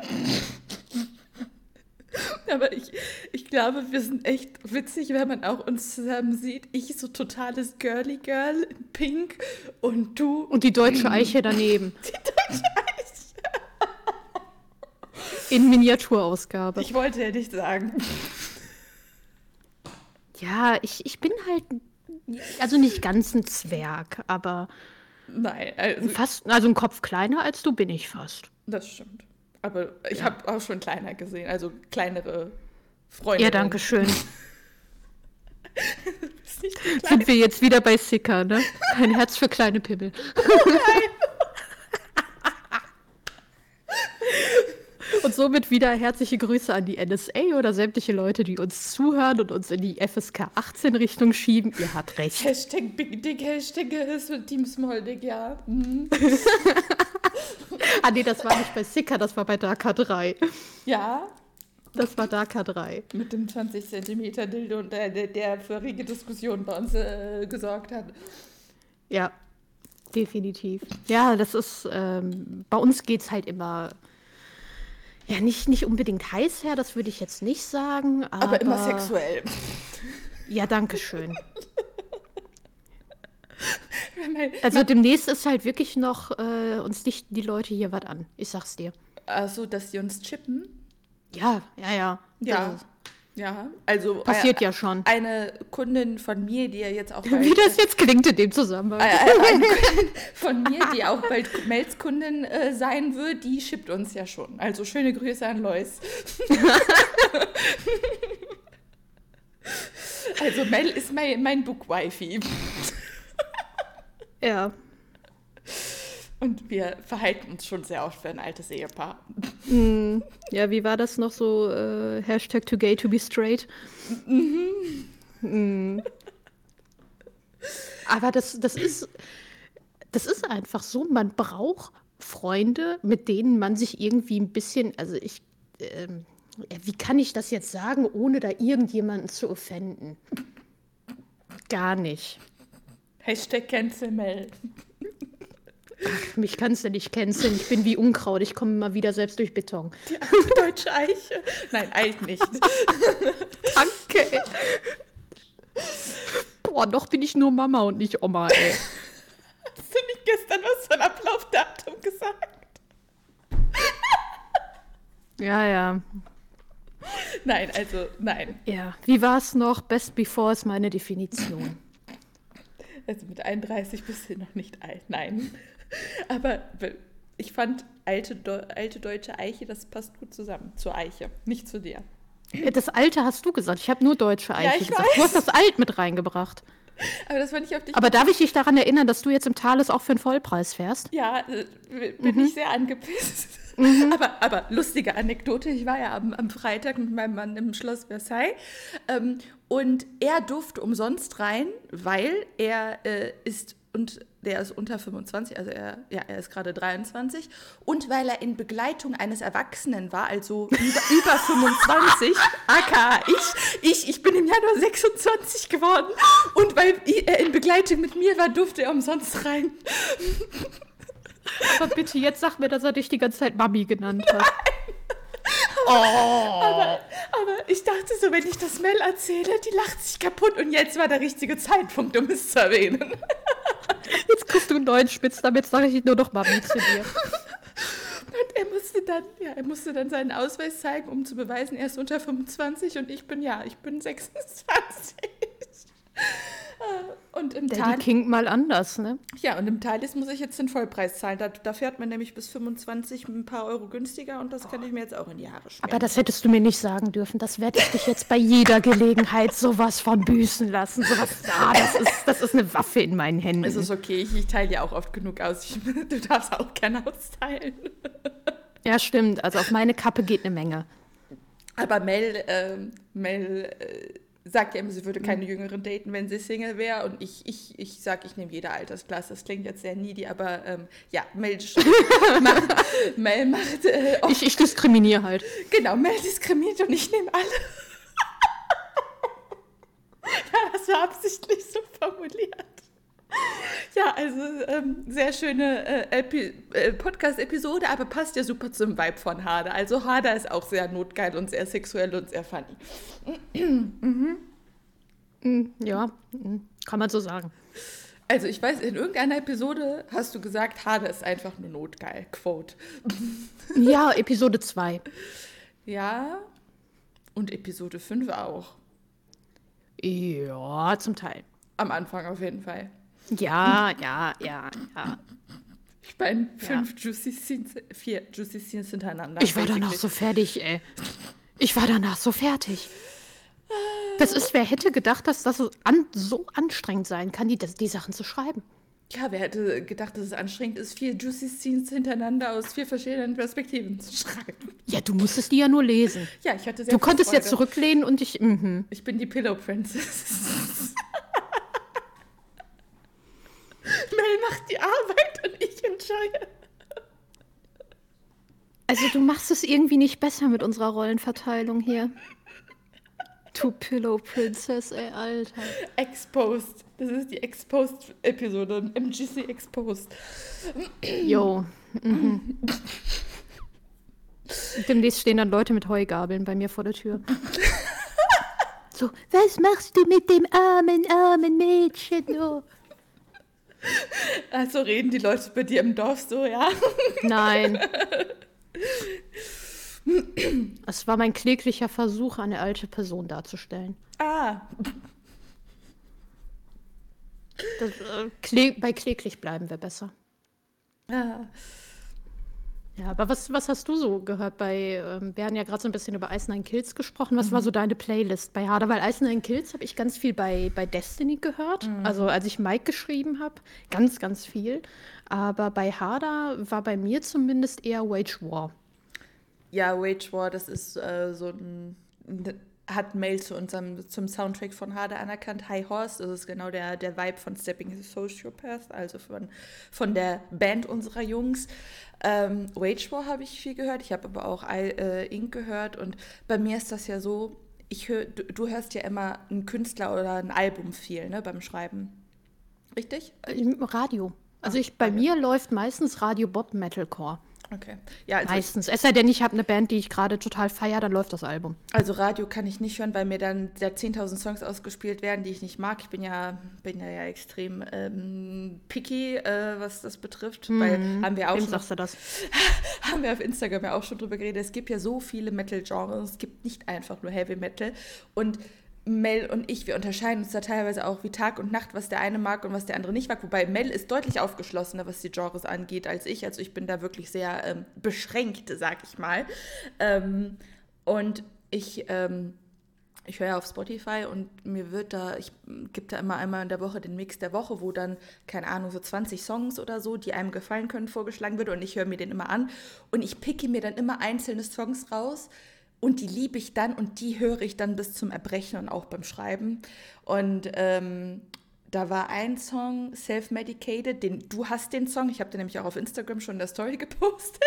Aber ich, ich glaube, wir sind echt witzig, wenn man auch uns zusammen sieht. Ich so totales Girly Girl in Pink und du Und die deutsche Eiche daneben. die deutsche Eis. In Miniaturausgabe. Ich wollte ja nicht sagen. Ja, ich, ich bin halt, also nicht ganz ein Zwerg, aber Nein, also, fast, also ein Kopf kleiner als du bin ich fast. das stimmt. Aber ich habe auch schon kleiner gesehen, also kleinere Freunde. Ja, danke schön. Sind wir jetzt wieder bei Sicker, ne? Ein Herz für kleine Pimmel. Und somit wieder herzliche Grüße an die NSA oder sämtliche Leute, die uns zuhören und uns in die FSK 18 Richtung schieben. Ihr habt recht. Hashtag Big Dick, Hashtag ist für Team Small Dick, ja. Mhm. Ah nee, das war nicht bei Sicker, das war bei Darker 3. Ja, Das war Darker 3. mit dem 20 Zentimeter Dildo, und der, der, der für rege Diskussionen bei uns äh, gesorgt hat. Ja, definitiv. Ja, das ist, ähm, bei uns geht es halt immer, ja, nicht, nicht unbedingt heiß her, das würde ich jetzt nicht sagen. Aber, Aber immer sexuell. Ja, danke schön. Also demnächst ist halt wirklich noch, äh, uns dichten die Leute hier was an. Ich sag's dir. Also, dass sie uns chippen. Ja, ja, ja. Ja. Das Ja, also. passiert äh, ja schon. Eine Kundin von mir, die ja jetzt auch Wie das jetzt klingt in dem Zusammenhang. äh, äh, eine Kundin von mir, die auch bald Melzkundin äh, sein wird, die schippt uns ja schon. Also schöne Grüße an Lois. also Mel ist mein, mein Book-Wifi. Ja. Und wir verhalten uns schon sehr oft wie ein altes Ehepaar. Mm, ja, wie war das noch so? Äh, Hashtag too gay to be straight. Mm. Aber das, das ist, das ist einfach so. Man braucht Freunde, mit denen man sich irgendwie ein bisschen, also ich, ja, wie kann ich das jetzt sagen, ohne da irgendjemanden zu offenden? Gar nicht. Hashtag Cancel Mel. Mich kannst du nicht canceln. Ich bin wie Unkraut. Ich komme immer wieder selbst durch Beton. Die alte deutsche Eiche. Nein, Eich nicht. Danke. Oh, noch bin ich nur Mama und nicht Oma, ey. Hast du nicht gestern was von Ablaufdatum gesagt? Ja, ja. Nein, also nein. Ja, wie war es noch? Best before ist meine Definition. Also mit 31 bist du noch nicht alt, nein. Aber ich fand alte, alte deutsche Eiche, das passt gut zusammen. Zur Eiche, nicht zu dir. Das Alte hast du gesagt. Ich habe nur deutsche Eiche Ja, gesagt. weiß. Du hast das Alt mit reingebracht. Aber das fand ich auf dich. Aber darf ich dich daran erinnern, dass du jetzt im Thales auch für einen Vollpreis fährst? ja, äh, bin Mhm. ich sehr angepisst. Aber, aber lustige Anekdote, ich war ja am, am Freitag mit meinem Mann im Schloss Versailles ähm, und er durfte umsonst rein, weil er äh, ist und der ist unter 25, also er, ja, er ist gerade 23 und weil er in Begleitung eines Erwachsenen war, also über, über 25, aka ich, ich, ich bin im Januar 26 geworden und weil er in Begleitung mit mir war, durfte er umsonst rein. Aber bitte, jetzt sag mir, dass er dich die ganze Zeit Mami genannt hat. Aber ich dachte so, wenn ich das Mel erzähle, die lacht sich kaputt und jetzt war der richtige Zeitpunkt, um es zu erwähnen. Jetzt kriegst du einen neuen Spitz, damit sage ich nur noch Mami zu dir. Und er musste dann, ja, er musste dann seinen Ausweis zeigen, um zu beweisen, er ist unter 25 und ich bin, ja, ich bin 26. Äh, Und im Daddy Tal, King mal anders, ne? ja, und im Thalys muss ich jetzt den Vollpreis zahlen. Da, da fährt man nämlich bis 25 ein paar Euro günstiger und das kann ich mir jetzt auch in die Haare schmieren. Aber das hättest du mir nicht sagen dürfen. Das werde ich dich jetzt bei jeder Gelegenheit sowas von büßen lassen. Sowas, ja, das ist, das ist eine Waffe in meinen Händen. es ist okay, ich, ich teile ja auch oft genug aus. Ich, du darfst auch gerne austeilen. ja, stimmt. Also auf meine Kappe geht eine Menge. Aber Mel, ähm, Mel äh, sagt ja immer, sie würde keine Jüngeren daten, wenn sie Single wäre. Und ich, ich, ich sag, ich nehme jede Altersklasse. Das klingt jetzt sehr needy, aber ähm, ja, Mel macht, Mel macht äh, Ich, ich diskriminiere halt. genau, Mel diskriminiert und ich nehme alle. ja, das war absichtlich so formuliert. Ja, also ähm, sehr schöne äh, äh, Podcast-Episode, aber passt ja super zum Vibe von Harder. Also Harder ist auch sehr notgeil und sehr sexuell und sehr funny. Mm, Ja, mm, kann man so sagen. Also ich weiß, in irgendeiner Episode hast du gesagt, Harder ist einfach nur notgeil. Quote. Ja, Episode 2. Ja, und Episode 5 auch. Ja, zum Teil. Am Anfang auf jeden Fall. Ja, ja, ja, ja. Ich meine, fünf Juicy Scenes, vier Juicy Scenes hintereinander. Ich war danach so fertig, ey. Ich war danach so fertig. Das ist, wer hätte gedacht, dass das so, an, so anstrengend sein kann, die, die Sachen zu schreiben. Ja, wer hätte gedacht, dass es anstrengend ist, vier Juicy Scenes hintereinander aus vier verschiedenen Perspektiven zu schreiben. Ja, du musstest die ja nur lesen. Ja, ich hatte sehr Du konntest Freude. jetzt zurücklehnen und dich. Mhm. Ich bin die Pillow Princess. Mel macht die Arbeit und ich enjoye. Also du machst es irgendwie nicht besser mit unserer Rollenverteilung hier. Du Pillow Princess, ey, Alter. Exposed. Das ist die Exposed-Episode. MGC Exposed. Jo. Mhm. Demnächst stehen dann Leute mit Heugabeln bei mir vor der Tür. So, was machst du mit dem armen, armen Mädchen? Oh. Also reden die Leute bei dir im Dorf so, ja? Nein. Es war mein kläglicher Versuch, eine alte Person darzustellen. Ah, Das, äh, klä bei kläglich bleiben wir besser. ah. Ja, aber was, was hast du so gehört bei, ähm, wir haben ja gerade so ein bisschen über Ice Nine Kills gesprochen. Was war so deine Playlist bei Harder? Weil Ice Nine Kills habe ich ganz viel bei, bei Destiny gehört. Also als ich Mike geschrieben habe, ganz, ganz viel. Aber bei Harder war bei mir zumindest eher Wage War. Ja, Wage War, das ist äh, so ein. Hat Mail zu unserem zum Soundtrack von Harder anerkannt. High Horse, das ist genau der, der Vibe von Stepping the Sociopath, also von, von der Band unserer Jungs. Ähm, Wage War habe ich viel gehört, ich habe aber auch I, äh, Ink gehört und bei mir ist das ja so, ich hör, du, du hörst ja immer einen Künstler oder ein Album viel, ne, beim Schreiben. Richtig? Äh, Im Radio. Also ich, bei mir läuft meistens Radio Bob Metalcore. Okay. Ja, also Meistens. Es sei denn, ich habe eine Band, die ich gerade total feiere, dann läuft das Album. Also Radio kann ich nicht hören, weil mir dann der 10.000 Songs ausgespielt werden, die ich nicht mag. Ich bin ja, bin ja, ja extrem ähm, picky, äh, was das betrifft. Mhm. Weil haben wir auch Wem schon. Sagst du das? haben wir auf Instagram ja auch schon drüber geredet. Es gibt ja so viele Metal-Genres. Es gibt nicht einfach nur Heavy Metal. Und Mel und ich, wir unterscheiden uns da teilweise auch wie Tag und Nacht, was der eine mag und was der andere nicht mag. Wobei Mel ist deutlich aufgeschlossener, was die Genres angeht, als ich. Also ich bin da wirklich sehr ähm, beschränkt, sag ich mal. Ähm, und ich, ähm, ich höre ja auf Spotify und mir wird da, ich gebe da immer einmal in der Woche den Mix der Woche, wo dann, keine Ahnung, so 20 Songs oder so, die einem gefallen können, vorgeschlagen wird und ich höre mir den immer an und ich picke mir dann immer einzelne Songs raus und die liebe ich dann und die höre ich dann bis zum Erbrechen und auch beim Schreiben. Und ähm, da war ein Song, Self-Medicated, den du hast den Song, ich habe den nämlich auch auf Instagram schon in der Story gepostet.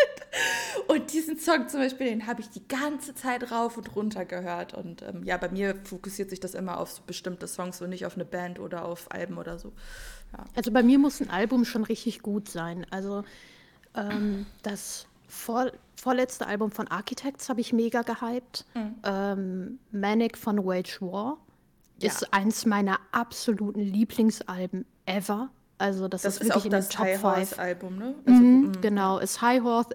Und diesen Song zum Beispiel, den habe ich die ganze Zeit rauf und runter gehört. Und ähm, ja, bei mir fokussiert sich das immer auf so bestimmte Songs und nicht auf eine Band oder auf Alben oder so. Ja. Also bei mir muss ein Album schon richtig gut sein. Also ähm, das vor, vorletzte Album von Architects habe ich mega gehypt. Mhm. Ähm, Manic von Wage War ja. ist eins meiner absoluten Lieblingsalben ever. Also das, das ist, ist wirklich auch in das Top High Horse Album, ne? Also, mhm, mhm, genau, ist High Horse,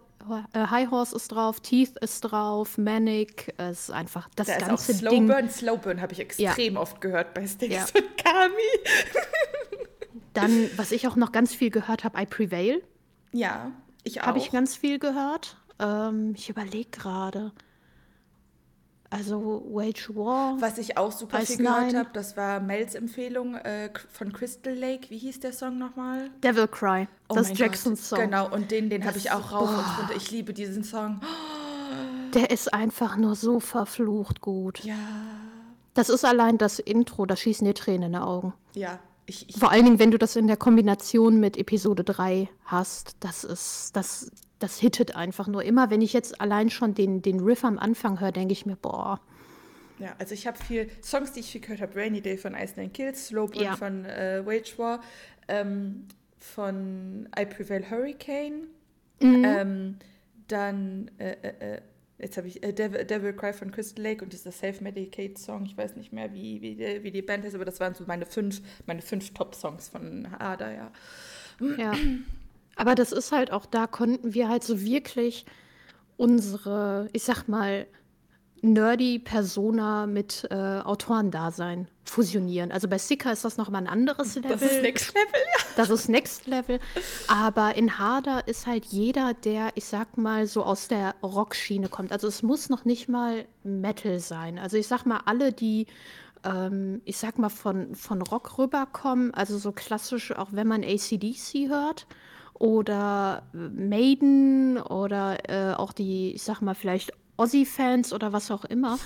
äh, High Horse ist drauf, Teeth ist drauf, Manic ist einfach das da ganze ist auch Ding. Slowburn, Slowburn habe ich extrem ja. oft gehört bei Sticks ja. und Kami. Dann, was ich auch noch ganz viel gehört habe, I Prevail. Ja. Ich auch. Habe ich ganz viel gehört. Ähm, ich überlege gerade. Also Wage War. Was ich auch super viel gehört habe, das war Mels Empfehlung äh, von Crystal Lake. Wie hieß der Song nochmal? Devil Cry. Oh das ist Jacksons Song. Genau, und den, den habe ich auch rauf und runter. Ich liebe diesen Song. Der ist einfach nur so verflucht gut. Ja. Das ist allein das Intro, da schießen dir Tränen in die Augen. Ja, ich, ich Vor allen Dingen, wenn du das in der Kombination mit Episode 3 hast, das ist, das, das hittet einfach nur. Immer wenn ich jetzt allein schon den, den Riff am Anfang höre, denke ich mir, boah. Ja, also ich habe viel Songs, die ich viel gehört habe. Rainy Day von Iceland Kills, Slope ja. von äh, Wage War, ähm, von I Prevail Hurricane, mhm. ähm, dann äh, äh, äh Jetzt habe ich äh, Devil, Devil, Cry von Crystal Lake und dieser Self-Medicate-Song. Ich weiß nicht mehr, wie, wie, die, wie die Band ist, aber das waren so meine fünf, meine fünf Top-Songs von Ada, ja. Ja. Aber das ist halt auch, da konnten wir halt so wirklich unsere, ich sag mal, nerdy Persona mit äh, Autorendasein fusionieren. Also bei Sika ist das nochmal ein anderes Level. Das ist Next Level. Das ist Next Level. Aber in Harder ist halt jeder, der, ich sag mal, so aus der Rockschiene kommt. Also es muss noch nicht mal Metal sein. Also ich sag mal, alle, die ähm, ich sag mal, von, von Rock rüberkommen, also so klassisch, auch wenn man ACDC hört oder Maiden oder äh, auch die, ich sag mal, vielleicht Ozzy-Fans oder was auch immer,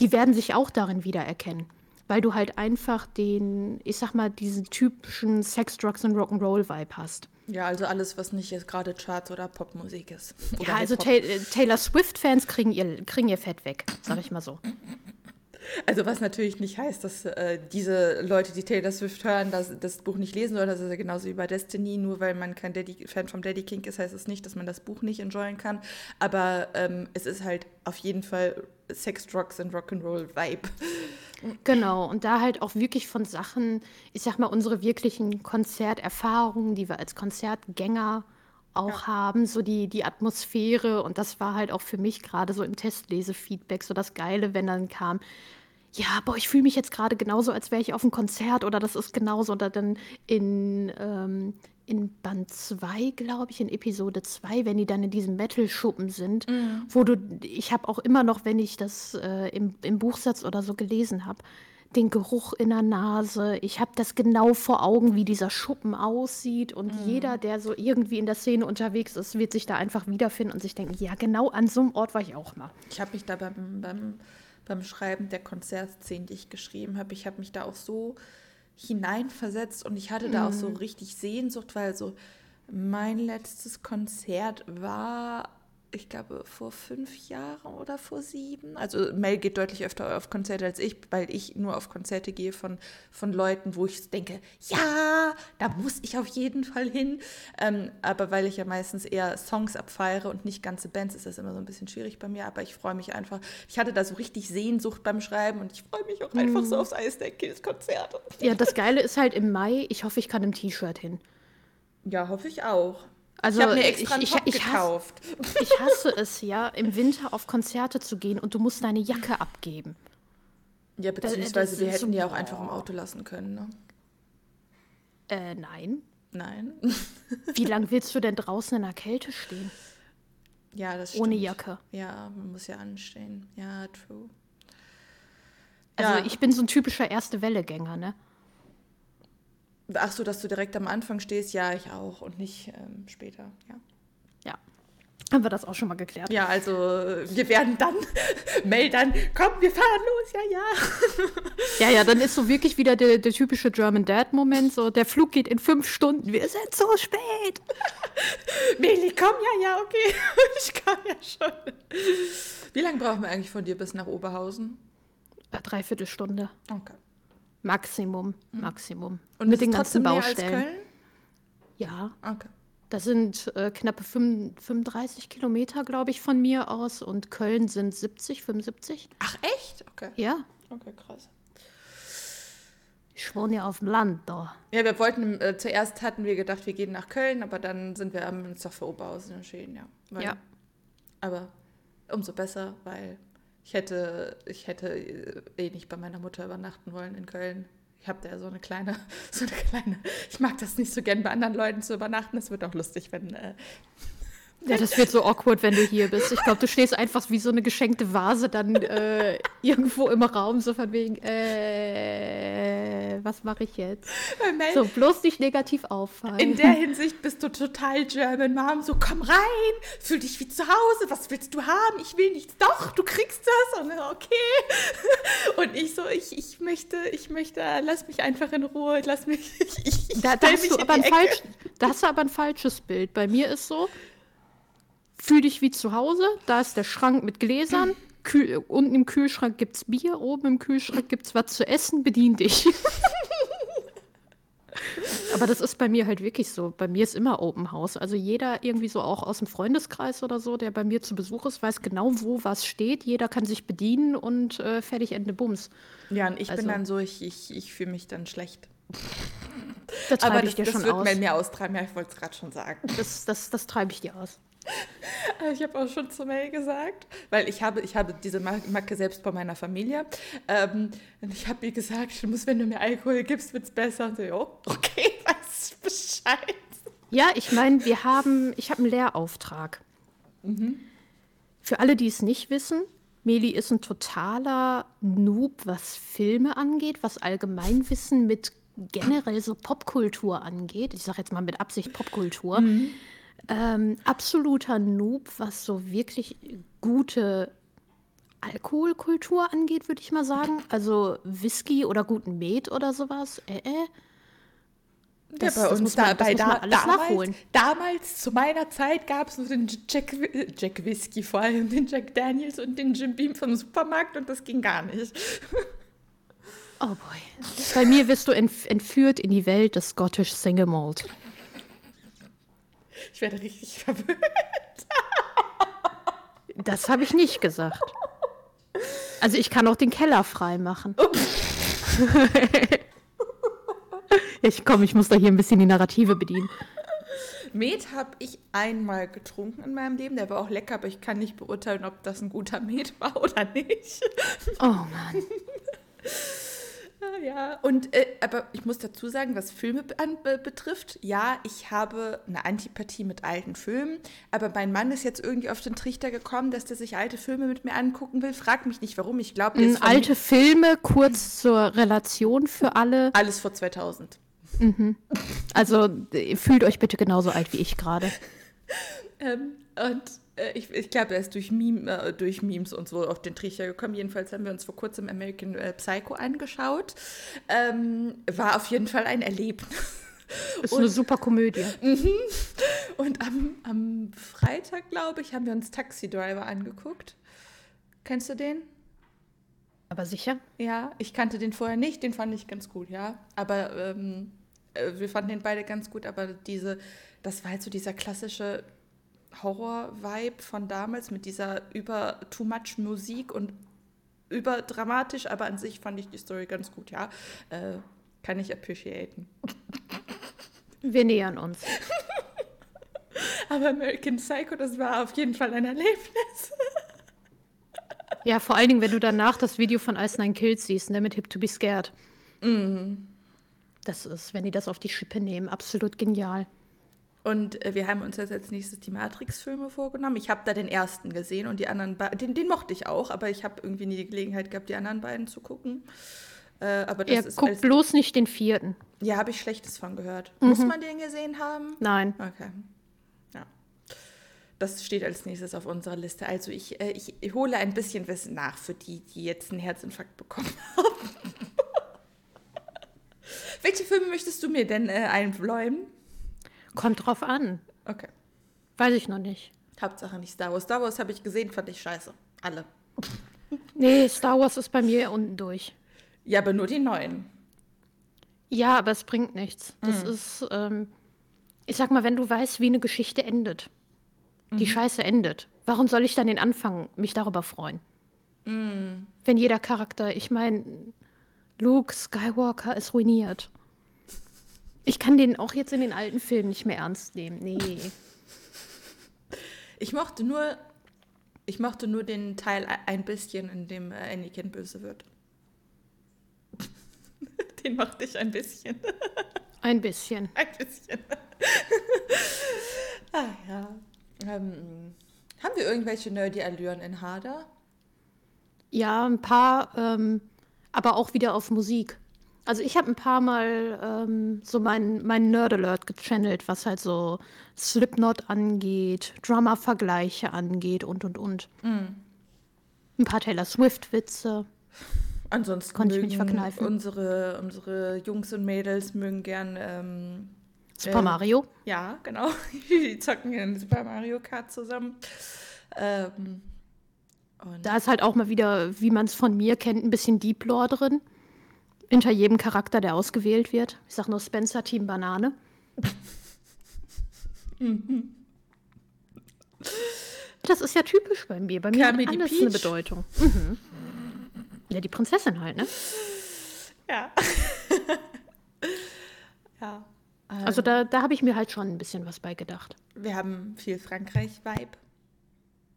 die werden sich auch darin wiedererkennen. Weil du halt einfach den, ich sag mal, diesen typischen Sex, Drugs und Rock'n'Roll-Vibe hast. Ja, also alles, was nicht jetzt gerade Charts oder Popmusik ist. Oder ja, also Ta Taylor Swift-Fans kriegen ihr, kriegen ihr Fett weg, sag ich mal so. Also was natürlich nicht heißt, dass äh, diese Leute, die Taylor Swift hören, das, das Buch nicht lesen sollen. Das ist ja genauso wie bei Destiny. Nur weil man kein Daddy, Fan vom Daddy King ist, heißt es das nicht, dass man das Buch nicht enjoyen kann. Aber ähm, es ist halt auf jeden Fall Sex, Drugs und Rock'n'Roll Vibe. Genau, und da halt auch wirklich von Sachen, ich sag mal, unsere wirklichen Konzerterfahrungen, die wir als Konzertgänger auch ja. haben, so die, die Atmosphäre. Und das war halt auch für mich gerade so im Testlesefeedback so das Geile, wenn dann kam, ja, boah, ich fühle mich jetzt gerade genauso, als wäre ich auf einem Konzert oder das ist genauso. Oder dann in, ähm, in Band 2, glaube ich, in Episode 2, wenn die dann in diesem Metal-Schuppen sind, mhm. wo du, ich habe auch immer noch, wenn ich das äh, im, im Buchsatz oder so gelesen habe, den Geruch in der Nase. Ich habe das genau vor Augen, wie dieser Schuppen aussieht. Und mhm. jeder, der so irgendwie in der Szene unterwegs ist, wird sich da einfach wiederfinden und sich denken, ja, genau an so einem Ort war ich auch mal. Ich habe mich da beim, beim, beim Schreiben der Konzertszenen, die ich geschrieben habe, ich habe mich da auch so hineinversetzt und ich hatte mhm. da auch so mhm. richtig Sehnsucht, weil so mein letztes Konzert war ich glaube, vor fünf Jahren oder vor sieben. Also Mel geht deutlich öfter auf Konzerte als ich, weil ich nur auf Konzerte gehe von, von Leuten, wo ich denke, ja, da muss ich auf jeden Fall hin. Ähm, aber weil ich ja meistens eher Songs abfeiere und nicht ganze Bands, ist das immer so ein bisschen schwierig bei mir. Aber ich freue mich einfach. Ich hatte da so richtig Sehnsucht beim Schreiben und ich freue mich auch einfach so aufs Ice Kills Konzert. Ja, das Geile ist halt im Mai, ich hoffe, ich kann im T-Shirt hin. Ja, hoffe ich auch. Also ich habe mir extra ich, einen ich, Top ich, hasse, gekauft. ich hasse es ja, im Winter auf Konzerte zu gehen und du musst deine Jacke abgeben. Ja, beziehungsweise das wir hätten so- die auch einfach im Auto lassen können, ne? Äh, nein. Nein. Wie lange willst du denn draußen in der Kälte stehen? Ja, das stimmt. Ohne Jacke. Ja, man muss ja anstehen. Ja, true. Also Ja. ich bin so ein typischer Erste-Welle-Gänger, ne? Ach so, dass du direkt am Anfang stehst, ja, ich auch und nicht ähm, später, ja. Ja. Haben wir das auch schon mal geklärt. Ja, also wir werden dann melden, komm, wir fahren los, ja, ja. Ja, ja, dann ist so wirklich wieder der, der typische German Dad-Moment. So, der Flug geht in fünf Stunden. Wir sind so spät. Meli, komm, ja, ja, okay. Ich kann ja schon. Wie lange brauchen wir eigentlich von dir bis nach Oberhausen? Dreiviertel Stunde. Okay. Maximum. Maximum. Mhm. Und mit den ganzen Baustellen. Köln? Ja, Okay. das sind äh, knappe fünf- 35 Kilometer, glaube ich, von mir aus. Und Köln sind 70, 75. Ach, echt? Okay. Ja, Okay, krass. ich wohne ja auf dem Land da. Ja, wir wollten, äh, zuerst hatten wir gedacht, wir gehen nach Köln, aber dann sind wir haben uns doch für Oberhausen entschieden, ja. Weil, Ja. Aber umso besser, weil ich hätte, ich hätte äh, eh nicht bei meiner Mutter übernachten wollen in Köln. Ich habe da ja so eine kleine, so eine kleine, ich mag das nicht so gern bei anderen Leuten zu übernachten. Es wird auch lustig, wenn, äh, Ja, das wird so awkward, wenn du hier bist. Ich glaube, du stehst einfach wie so eine geschenkte Vase dann äh, irgendwo im Raum, so von wegen, äh, was mache ich jetzt? Mel, So, bloß nicht negativ auffallen. in der Hinsicht bist du total German Mom. So, komm rein, fühl dich wie zu Hause. Was willst du haben? Ich will nichts. Doch, du kriegst das. Und okay. Und ich so, ich, ich möchte, ich möchte, lass mich einfach in Ruhe. Lass mich, ich, ich, ich da, da, hast du aber ein falsch, da hast du aber ein falsches Bild. Bei mir ist so, fühl dich wie zu Hause, da ist der Schrank mit Gläsern, Kühl, unten im Kühlschrank gibt es Bier, oben im Kühlschrank gibt es was zu essen, bedien dich. aber das ist bei mir halt wirklich so. Bei mir ist immer Open House. Also jeder irgendwie so auch aus dem Freundeskreis oder so, der bei mir zu Besuch ist, weiß genau, wo was steht. Jeder kann sich bedienen und äh, fertig Ende Bums. Ja, und ich Also- bin dann so, ich, ich, ich fühle mich dann schlecht. Das Aber das, ich dir das schon wird aus. Mir austreiben. Ja, ich wollte es gerade schon sagen. Das, das, das treibe ich dir aus. Ich habe auch schon zu Mel gesagt, weil ich habe, ich habe diese Ma- Macke selbst bei meiner Familie. Ähm, und ich habe ihr gesagt, du musst, wenn du mir Alkohol gibst, wird es besser. Und so, jo, okay, weiß Bescheid. Ja, ich meine, wir haben, ich habe einen Lehrauftrag. Für alle, die es nicht wissen, Meli ist ein totaler Noob, was Filme angeht, was Allgemeinwissen mit generell so Popkultur angeht. Ich sage jetzt mal mit Absicht Popkultur. Ähm, absoluter Noob, was so wirklich gute Alkoholkultur angeht, würde ich mal sagen. Also Whisky oder guten Met oder sowas. Äh, äh. Das- ja, bei uns muss man- man da, alles damals, nachholen. damals, zu meiner Zeit, gab es nur den Jack, Jack Whisky, vor allem den Jack Daniels und den Jim Beam vom Supermarkt und das ging gar nicht. Oh boy. Bei mir wirst du entf entführt in die Welt des Scottish Single Malt. Ich werde richtig verwirrt. Das habe ich nicht gesagt. Also ich kann auch den Keller frei machen. ich komm, ich muss da hier ein bisschen die Narrative bedienen. Met habe ich einmal getrunken in meinem Leben. Der war auch lecker, aber ich kann nicht beurteilen, ob das ein guter Met war oder nicht. Oh Mann. Ja, und äh, aber ich muss dazu sagen, was Filme an, be betrifft, ja, ich habe eine Antipathie mit alten Filmen, aber mein Mann ist jetzt irgendwie auf den Trichter gekommen, dass der sich alte Filme mit mir angucken will. Frag mich nicht, warum. Ich glaube, von Alte Filme, kurz zur Relation für alle. alles vor 2000. Also äh, fühlt euch bitte genauso alt wie ich gerade. Ähm, und äh, ich, ich glaube, er ist durch, Meme, äh, durch Memes und so auf den Trichter gekommen. Jedenfalls haben wir uns vor kurzem American äh, Psycho angeschaut. Ähm, war auf jeden Fall ein Erlebnis. Ist eine super Komödie. Und am, am Freitag, glaube ich, haben wir uns Taxi Driver angeguckt. Kennst du den? Aber sicher? Ja, ich kannte den vorher nicht, den fand ich ganz gut, ja. Aber ähm, äh, wir fanden den beide ganz gut, aber diese, das war halt so dieser klassische Horror-Vibe von damals mit dieser über too much Musik und überdramatisch, aber an sich fand ich die Story ganz gut, ja. Äh, kann ich appreciaten. Wir nähern uns. aber American Psycho, das war auf jeden Fall ein Erlebnis. ja, vor allen Dingen, wenn du danach das Video von Ice Nine Kills siehst, ne, mit Hip to be Scared. Mhm. Das ist, wenn die das auf die Schippe nehmen, absolut genial. Und äh, wir haben uns jetzt als nächstes die Matrix-Filme vorgenommen. Ich habe da den ersten gesehen und die anderen beiden, den, den mochte ich auch, aber ich habe irgendwie nie die Gelegenheit gehabt, die anderen beiden zu gucken. Äh, aber das er ist guckt bloß nicht den vierten. Ja, habe ich Schlechtes von gehört. Mhm. Muss man den gesehen haben? Nein. Okay. Ja. Das steht als nächstes auf unserer Liste. Also ich, äh, ich, ich hole ein bisschen Wissen nach für die, die jetzt einen Herzinfarkt bekommen haben. Welche Filme möchtest du mir denn äh, einbläuen? Kommt drauf an. Okay. Weiß ich noch nicht. Hauptsache nicht Star Wars. Star Wars habe ich gesehen, fand ich scheiße. Alle. Nee, Star Wars ist bei mir unten durch. Ja, aber nur die neuen. Ja, aber es bringt nichts. Das mhm. ist, ähm, ich sag mal, wenn du weißt, wie eine Geschichte endet, mhm. die Scheiße endet, warum soll ich dann den Anfang mich darüber freuen? Mhm. Wenn jeder Charakter, ich meine, Luke Skywalker ist ruiniert. Ich kann den auch jetzt in den alten Filmen nicht mehr ernst nehmen. Nee. Ich mochte nur, ich mochte nur den Teil ein bisschen, in dem äh, Anakin böse wird. Den mochte ich ein bisschen. Ein bisschen. Ein bisschen. ah ja. Ähm, haben wir irgendwelche Nerdy-Allüren in Harder? Ja, ein paar, ähm, aber auch wieder auf Musik. Also ich habe ein paar Mal ähm, so mein, mein Nerd-Alert gechannelt, was halt so Slipknot angeht, Drummer-Vergleiche angeht und, und, und. Mm. Ein paar Taylor Swift-Witze. Ansonsten konnte ich mich verkneifen. Unsere, unsere Jungs und Mädels mögen gern ähm, Super äh, Mario. Ja, genau. Die zocken in Super Mario Kart zusammen. Ähm, da ist halt auch mal wieder, wie man es von mir kennt, ein bisschen Deep Lore drin hinter jedem Charakter, der ausgewählt wird. Ich sag nur Spencer Team Banane. das ist ja typisch bei mir. Bei mir hat alles eine Bedeutung. Mhm. Ja, die Prinzessin halt, ne? Ja. ja. Also da, da habe ich mir halt schon ein bisschen was bei gedacht. Wir haben viel Frankreich-Vibe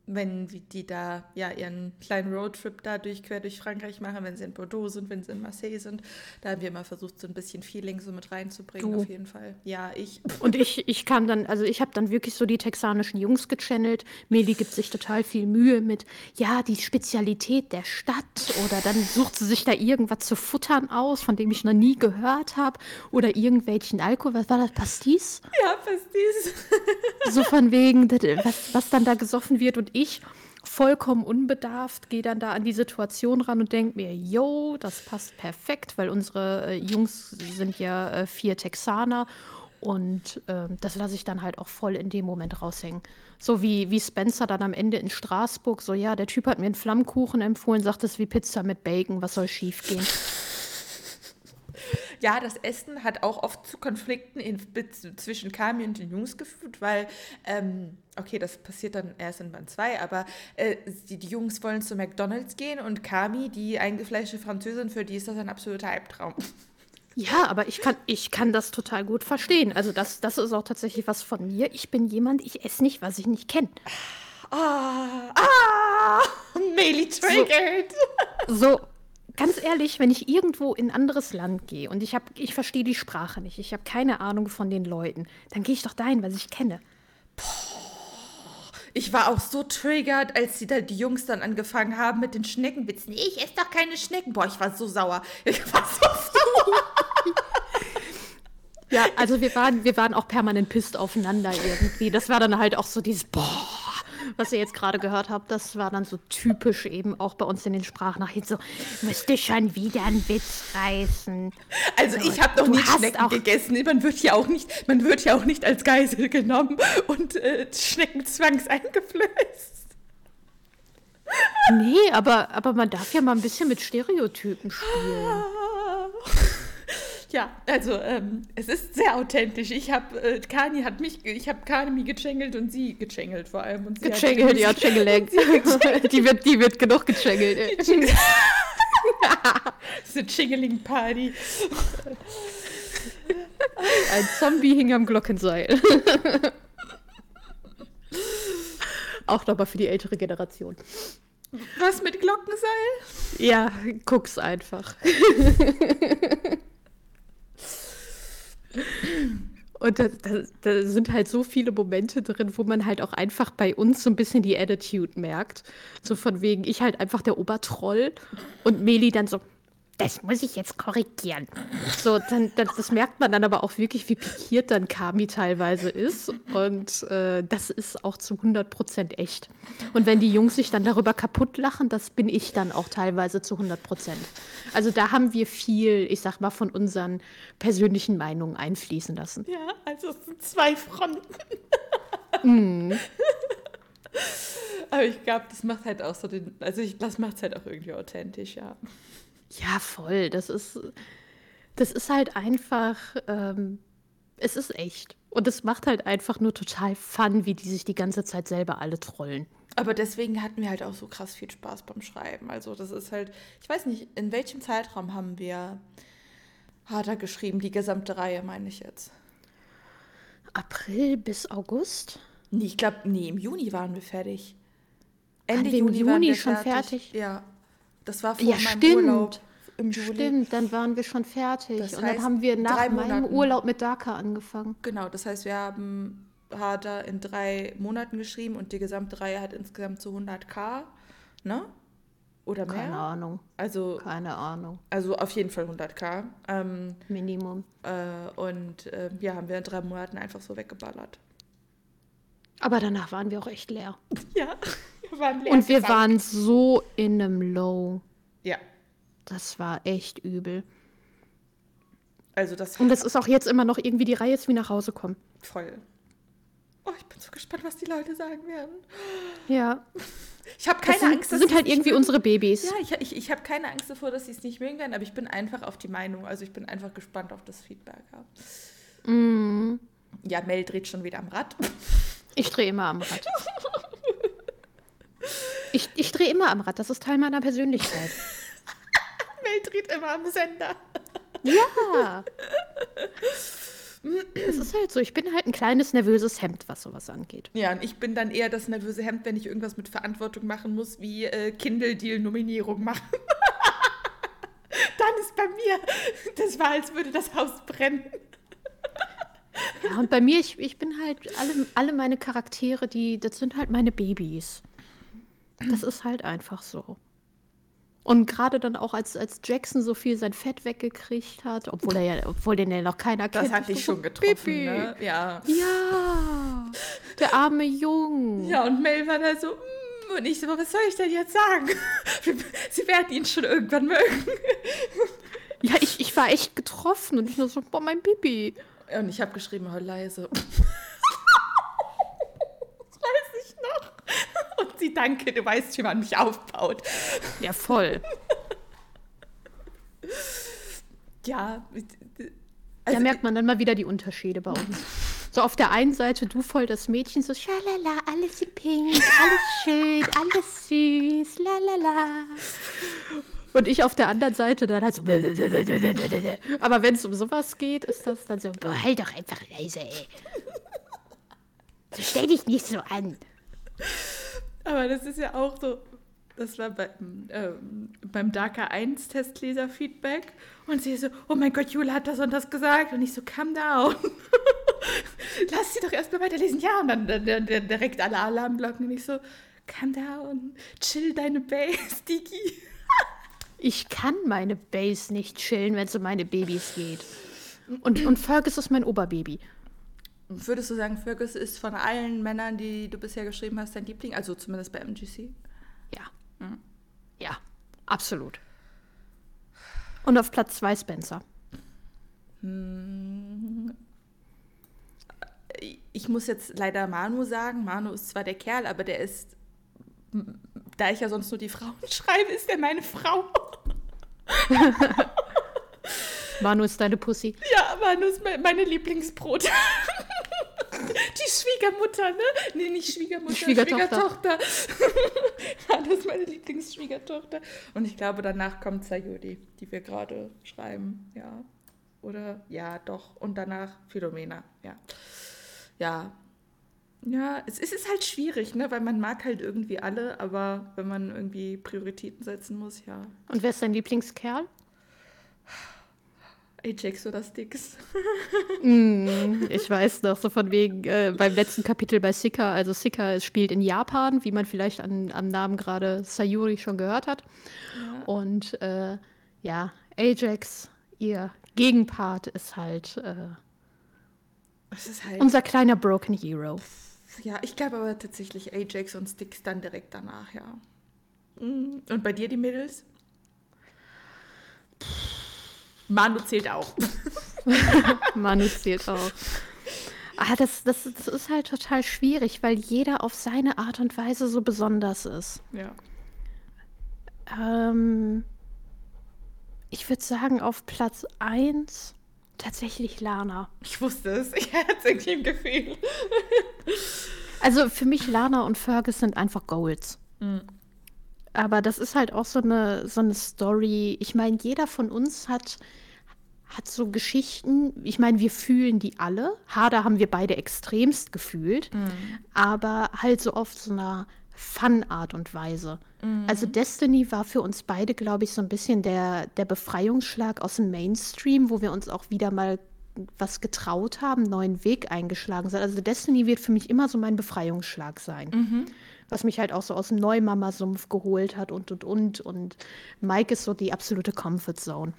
wenn die da ja ihren kleinen Roadtrip da durch, quer durch Frankreich machen, wenn sie in Bordeaux sind, wenn sie in Marseille sind. Da haben wir immer versucht, so ein bisschen Feeling so mit reinzubringen, du. auf jeden Fall. Ja, ich. Und ich, ich kam dann, also ich habe dann wirklich so die texanischen Jungs gechannelt. Meli gibt sich total viel Mühe mit, ja, die Spezialität der Stadt oder dann sucht sie sich da irgendwas zu futtern aus, von dem ich noch nie gehört habe oder irgendwelchen Alkohol. Was war das? Pastis? Ja, Pastis. so von wegen, was, was dann da gesoffen wird und ich vollkommen unbedarft gehe dann da an die Situation ran und denke mir, yo, das passt perfekt, weil unsere äh, Jungs sind ja äh, vier Texaner und äh, das lasse ich dann halt auch voll in dem Moment raushängen. So wie, wie Spencer dann am Ende in Straßburg, so ja, der Typ hat mir einen Flammkuchen empfohlen, sagt es wie Pizza mit Bacon, was soll schief gehen? Ja, das Essen hat auch oft zu Konflikten in, zwischen Kami und den Jungs geführt, weil, ähm, okay, das passiert dann erst in Band 2, aber äh, die, die, Jungs wollen zu McDonalds gehen und Kami, die eingefleischte Französin, für die ist das ein absoluter Albtraum. Ja, aber ich kann, ich kann das total gut verstehen. Also das, das ist auch tatsächlich was von mir. Ich bin jemand, ich esse nicht, was ich nicht kenne. Ah, ah, Melee triggered. So, so, ganz ehrlich, wenn ich irgendwo in ein anderes Land gehe und ich, ich verstehe die Sprache nicht, ich habe keine Ahnung von den Leuten, dann gehe ich doch dahin, was ich kenne. Ich war auch so triggert, als die, da, die Jungs dann angefangen haben mit den Schneckenwitzen. Ich esse doch keine Schnecken. Boah, ich war so sauer. Ich war so sauer. ja, also wir waren, wir waren auch permanent pisst aufeinander irgendwie. Das war dann halt auch so dieses Boah was ihr jetzt gerade gehört habt, das war dann so typisch eben auch bei uns in den Sprachnachrichten so, müsste schon wieder einen Witz reißen. Also ich habe noch nie Schnecken gegessen. Man wird ja auch nicht, man wird ja auch nicht als Geisel genommen und äh, Schnecken zwangs eingeflößt. Nee, aber, aber man darf ja mal ein bisschen mit Stereotypen spielen. Ja, also ähm, es ist sehr authentisch. Ich habe äh, Kani hat mich, ich habe Kani gechängelt und sie gechängelt vor allem. Und sie gechängelt, ja, Chängelenk. die wird, die wird genug gechängelt. das ist eine Chingling Party. Ein Zombie hing am Glockenseil. Auch nochmal für die ältere Generation. Was mit Glockenseil? Ja, guck's einfach. Und da, da, da, sind halt so viele Momente drin, wo man halt auch einfach bei uns so ein bisschen die Attitude merkt. So von wegen, ich halt einfach der Obertroll und Meli dann so, das muss ich jetzt korrigieren. So, dann, das, das, merkt man dann aber auch wirklich, wie pikiert dann Kami teilweise ist. Und äh, das ist auch zu 100 Prozent echt. Und wenn die Jungs sich dann darüber kaputt lachen, das bin ich dann auch teilweise zu 100 Prozent. Also da haben wir viel, ich sag mal, von unseren persönlichen Meinungen einfließen lassen. Ja, also es sind zwei Fronten. mm. Aber ich glaube, das macht halt auch so den, also ich, das macht es halt auch irgendwie authentisch, ja. Ja, voll. Das ist, das ist halt einfach, ähm, es ist echt. Und es macht halt einfach nur total Fun, wie die sich die ganze Zeit selber alle trollen. Aber deswegen hatten wir halt auch so krass viel Spaß beim Schreiben. Also das ist halt, ich weiß nicht, in welchem Zeitraum haben wir harter geschrieben, die gesamte Reihe, meine ich jetzt. April bis August? Nee, ich glaube, nee, im Juni waren wir fertig. Ende wir Juni, Juni waren wir schon fertig. fertig? Ja. Das war vor ja, meinem stimmt. Urlaub im Juli. Stimmt, dann waren wir schon fertig. Das und dann haben wir nach meinem Urlaub mit Dhaka angefangen. Genau, das heißt, wir haben Harder in drei Monaten geschrieben und die gesamte Reihe hat insgesamt so 100k, ne? Oder mehr? Keine Ahnung. Also, Keine Ahnung. Also auf jeden Fall 100k. Ähm, Minimum. Äh, und äh, ja, haben wir in drei Monaten einfach so weggeballert. Aber danach waren wir auch echt leer. Ja. Wir und wir waren so in einem Low. Ja. Das war echt übel. Also das und das ist auch jetzt immer noch irgendwie die Reihe, ist wie nach Hause kommen. Voll. Oh, ich bin so gespannt, was die Leute sagen werden. Ja. Ich habe keine das sind, Angst. Das sind halt irgendwie unsere Babys. Ja, ich, ich, ich habe keine Angst davor, dass sie es nicht mögen werden, aber ich bin einfach auf die Meinung. Also ich bin einfach gespannt auf das Feedback. Ja, mm. ja Mel dreht schon wieder am Rad. Ich drehe immer am Rad. Ich, ich drehe immer am Rad, das ist Teil meiner Persönlichkeit. Mel dreht immer am Sender. Ja. Es ist halt so, ich bin halt ein kleines nervöses Hemd, was sowas angeht. Ja, und ich bin dann eher das nervöse Hemd, wenn ich irgendwas mit Verantwortung machen muss, wie äh, Kindle-Deal-Nominierung machen. dann ist bei mir, das war, als würde das Haus brennen. Ja, und bei mir, ich, ich bin halt, alle, alle meine Charaktere, die, das sind halt meine Babys. Das ist halt einfach so. Und gerade dann auch, als, als Jackson so viel sein Fett weggekriegt hat, obwohl er ja, obwohl den ja noch keiner kennt. Das hat dich schon getroffen, ne? Ja. Ja. Der arme Jung. Ja, und Mel war da so, mm, und ich so, was soll ich denn jetzt sagen? Sie werden ihn schon irgendwann mögen. Ja, ich, ich war echt getroffen und ich nur so, boah, mein Bibi. Und ich habe geschrieben, hör leise. Und sie, danke, du weißt, wie man mich aufbaut. Ja, voll. ja. Also, da merkt man dann mal wieder die Unterschiede bei uns. So auf der einen Seite du voll das Mädchen, so schalala, alles pink, alles schön, alles süß, lalala. Und ich auf der anderen Seite dann halt so. Aber wenn es um sowas geht, ist das dann so, boah, halt doch einfach leise, ey. So stell dich nicht so an. Aber das ist ja auch so, das war bei, ähm, beim DACA 1 Testleser-Feedback. Und sie so, oh mein Gott, Jule hat das und das gesagt. Und ich so, calm down. Lass sie doch erstmal weiterlesen. Ja, und dann, dann, dann, dann direkt alle Alarmglocken. Und ich so, calm down, chill deine Base, Digi. ich kann meine Base nicht chillen, wenn es um meine Babys geht. Und, und Fergus ist mein Oberbaby. Würdest du sagen, Fergus ist von allen Männern, die du bisher geschrieben hast, dein Liebling? Also zumindest bei MGC? Ja. Mhm. Ja, absolut. Und auf Platz 2 Spencer. Hm. Ich muss jetzt leider Manu sagen. Manu ist zwar der Kerl, aber der ist, da ich ja sonst nur die Frauen schreibe, ist der meine Frau. Manu ist deine Pussy. Ja, Manu ist meine Lieblingsbrot. Die Schwiegermutter, ne? Nee, nicht Schwiegermutter, Schwiegertochter. Schwiegertochter. Manu ist meine Lieblingsschwiegertochter. Und ich glaube, danach kommt Sayuri, die wir gerade schreiben. Ja. Oder? Ja, doch. Und danach Philomena. Ja. Ja. Ja, es ist halt schwierig, ne? Weil man mag halt irgendwie alle, aber wenn man irgendwie Prioritäten setzen muss, ja. Und wer ist dein Lieblingskerl? Ajax oder Styx. mm, ich weiß noch, so von wegen äh, beim letzten Kapitel bei Sika. Also Sika spielt in Japan, wie man vielleicht an, am Namen gerade Sayuri schon gehört hat. Ja. Und äh, ja, Ajax, ihr Gegenpart, ist halt, äh, ist halt unser kleiner Broken Hero. Ja, ich glaube aber tatsächlich Ajax und Styx dann direkt danach, ja. Mm, und bei dir die Mädels? Manu zählt auch. Manu zählt auch. Ah, das, das, das ist halt total schwierig, weil jeder auf seine Art und Weise so besonders ist. Ja. Ähm, ich würde sagen, auf Platz 1 tatsächlich Lana. Ich wusste es. Ich hatte es irgendwie im Gefühl. also für mich Lana und Fergus sind einfach Goals. Mhm. Aber das ist halt auch so eine, so eine Story. Ich meine, jeder von uns hat, hat so Geschichten. Ich meine, wir fühlen die alle. Hader haben wir beide extremst gefühlt. Mhm. Aber halt so oft so einer Fun-Art und Weise. Mhm. Also Destiny war für uns beide, glaube ich, so ein bisschen der, der Befreiungsschlag aus dem Mainstream, wo wir uns auch wieder mal was getraut haben, neuen Weg eingeschlagen sind. Also Destiny wird für mich immer so mein Befreiungsschlag sein. Mhm was mich halt auch so aus dem Neumama-Sumpf geholt hat und und und. Und Mike ist so die absolute Comfort Zone.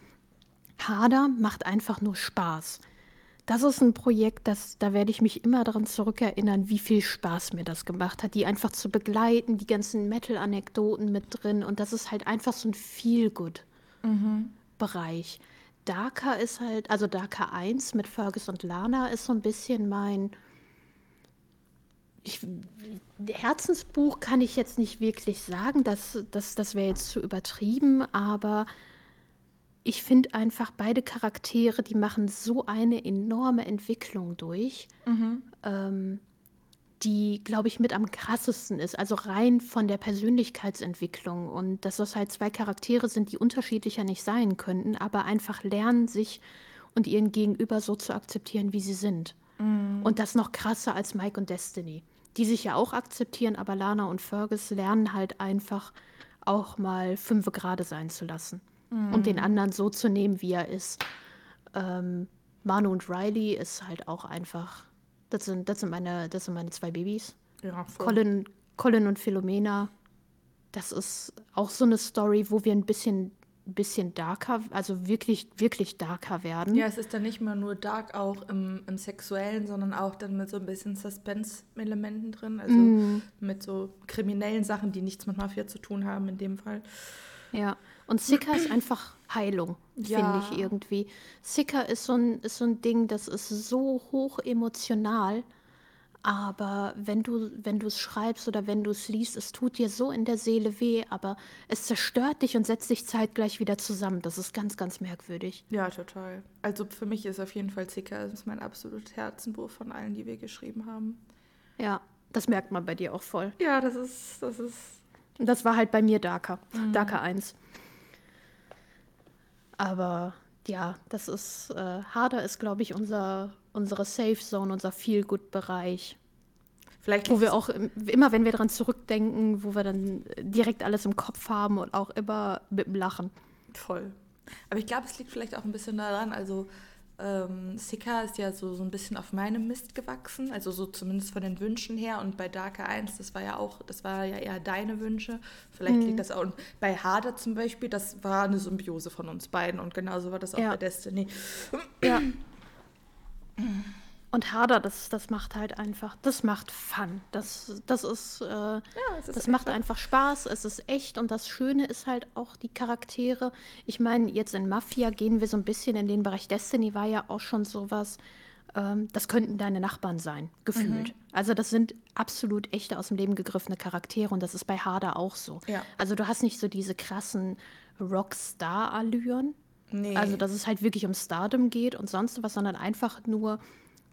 Hader macht einfach nur Spaß. Das ist ein Projekt, das, da werde ich mich immer daran zurückerinnern, wie viel Spaß mir das gemacht hat, die einfach zu begleiten, die ganzen Metal-Anekdoten mit drin. Und das ist halt einfach so ein Feel-Good-Bereich. Mhm. Darka ist halt, also Darka 1 mit Fergus und Lana ist so ein bisschen mein, ich, Herzensbuch kann ich jetzt nicht wirklich sagen, das, das, das wäre jetzt zu übertrieben, aber ich finde einfach beide Charaktere, die machen so eine enorme Entwicklung durch, mhm. ähm, die, glaube ich, mit am krassesten ist. Also rein von der Persönlichkeitsentwicklung und dass das halt zwei Charaktere sind, die unterschiedlicher nicht sein könnten, aber einfach lernen, sich und ihren Gegenüber so zu akzeptieren, wie sie sind. Mhm. Und das noch krasser als Mike und Destiny die sich ja auch akzeptieren, aber Lana und Fergus lernen halt einfach auch mal fünf Grade sein zu lassen mhm. und den anderen so zu nehmen, wie er ist. Ähm, Manu und Riley ist halt auch einfach, das sind, das sind, meine, das sind meine zwei Babys. Ja, Colin, Colin und Philomena, das ist auch so eine Story, wo wir ein bisschen bisschen darker, also wirklich, wirklich darker werden. Ja, es ist dann nicht mehr nur dark auch im, im Sexuellen, sondern auch dann mit so ein bisschen Suspense-Elementen drin, also mm. mit so kriminellen Sachen, die nichts mit Mafia zu tun haben in dem Fall. Ja, und Sika ist einfach Heilung, ja. finde ich irgendwie. Sika ist so, ein, ist so ein Ding, das ist so hoch emotional aber wenn du, wenn du es schreibst oder wenn du es liest, es tut dir so in der Seele weh, aber es zerstört dich und setzt dich zeitgleich wieder zusammen. Das ist ganz, ganz merkwürdig. Ja, total. Also für mich ist auf jeden Fall Zicker das ist mein absolutes Herzenbuch von allen, die wir geschrieben haben. Ja, das merkt man bei dir auch voll. Ja, das ist, das ist. Das war halt bei mir Darker. Mhm. Darker 1. Aber ja, das ist, äh, Harder ist, glaube ich, unser, unsere Safe Zone, unser Feel-Good-Bereich. Vielleicht wo wir auch immer, wenn wir daran zurückdenken, wo wir dann direkt alles im Kopf haben und auch immer mit dem Lachen. Voll. Aber ich glaube, es liegt vielleicht auch ein bisschen daran, also ähm, Sika ist ja so, so ein bisschen auf meinem Mist gewachsen, also so zumindest von den Wünschen her. Und bei Darker 1, das war ja auch, das war ja eher deine Wünsche. Vielleicht mhm. liegt das auch. Und bei Harder zum Beispiel, das war eine Symbiose von uns beiden. Und genauso war das auch ja. bei Destiny. Ja. Und Harder, das, das macht halt einfach, das macht Fun. Das, das ist, äh, ja, ist das macht einfach Spaß, es ist echt und das Schöne ist halt auch die Charaktere. Ich meine, jetzt in Mafia gehen wir so ein bisschen in den Bereich Destiny, war ja auch schon sowas, ähm, das könnten deine Nachbarn sein, gefühlt. Mhm. Also das sind absolut echte aus dem Leben gegriffene Charaktere und das ist bei Harder auch so. Ja. Also du hast nicht so diese krassen Rockstar-Allüren. Nee. Also dass es halt wirklich um Stardom geht und sonst was, sondern einfach nur,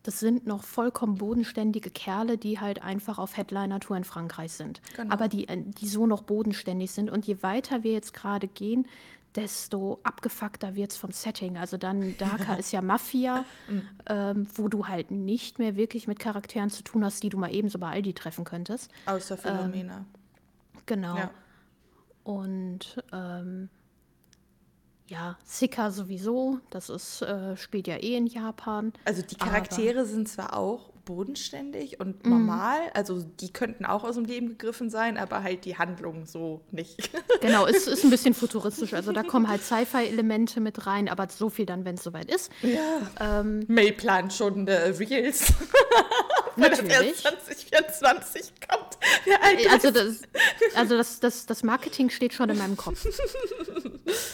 das sind noch vollkommen bodenständige Kerle, die halt einfach auf Headliner-Tour in Frankreich sind. Genau. Aber die, äh, die so noch bodenständig sind. Und je weiter wir jetzt gerade gehen, desto abgefuckter wird es vom Setting. Also dann Dhaka ist ja Mafia, mhm. ähm, wo du halt nicht mehr wirklich mit Charakteren zu tun hast, die du mal ebenso bei Aldi treffen könntest. Außer Philomena. Ähm, genau. Ja. Und ähm, ja, Sika sowieso, das ist, äh, spielt ja eh in Japan. Also die Charaktere sind zwar auch bodenständig und mhm. normal. Mm. Also die könnten auch aus dem Leben gegriffen sein, aber halt die Handlung so nicht. Genau, es ist ein bisschen futuristisch. Also da kommen halt Sci-Fi-Elemente mit rein, aber so viel dann, wenn es soweit ist. Ja. Ähm, May plant schon äh, Reels. Natürlich. 2024 kommt. Also, das, also das, das, das Marketing steht schon in meinem Kopf.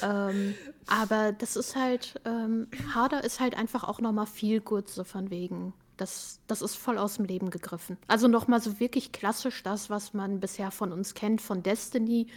ähm, aber das ist halt, ähm, Harder ist halt einfach auch nochmal viel gut so von wegen das, das ist voll aus dem Leben gegriffen. Also nochmal so wirklich klassisch das, was man bisher von uns kennt, von Destiny,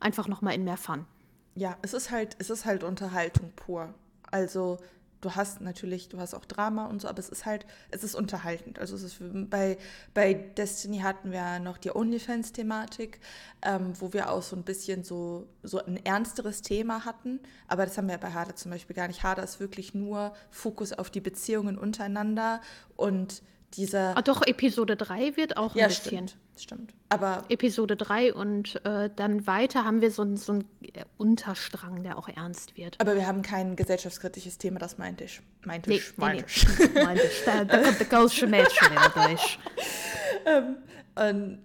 einfach nochmal in mehr Fun. Ja, es ist halt, es ist halt Unterhaltung pur. Also du hast natürlich, du hast auch Drama und so, aber es ist halt, es ist unterhaltend. Also es ist bei, bei Destiny hatten wir noch die OnlyFans-Thematik, ähm, wo wir auch so ein bisschen so, so ein ernsteres Thema hatten. Aber das haben wir bei Harder zum Beispiel gar nicht. Harder ist wirklich nur Fokus auf die Beziehungen untereinander und dieser. Ah, doch, Episode 3 wird auch ein ja, bisschen. Stimmt, stimmt. Aber Episode 3 und äh, dann weiter haben wir so, so einen äh, Unterstrang, der auch ernst wird. Aber wir haben kein gesellschaftskritisches Thema, das meinte ich. Meinte nee, ich. Meinte ich. Nee. meinte ich. Da, da kommt der Gaussche Mädchen wieder durch. ähm, und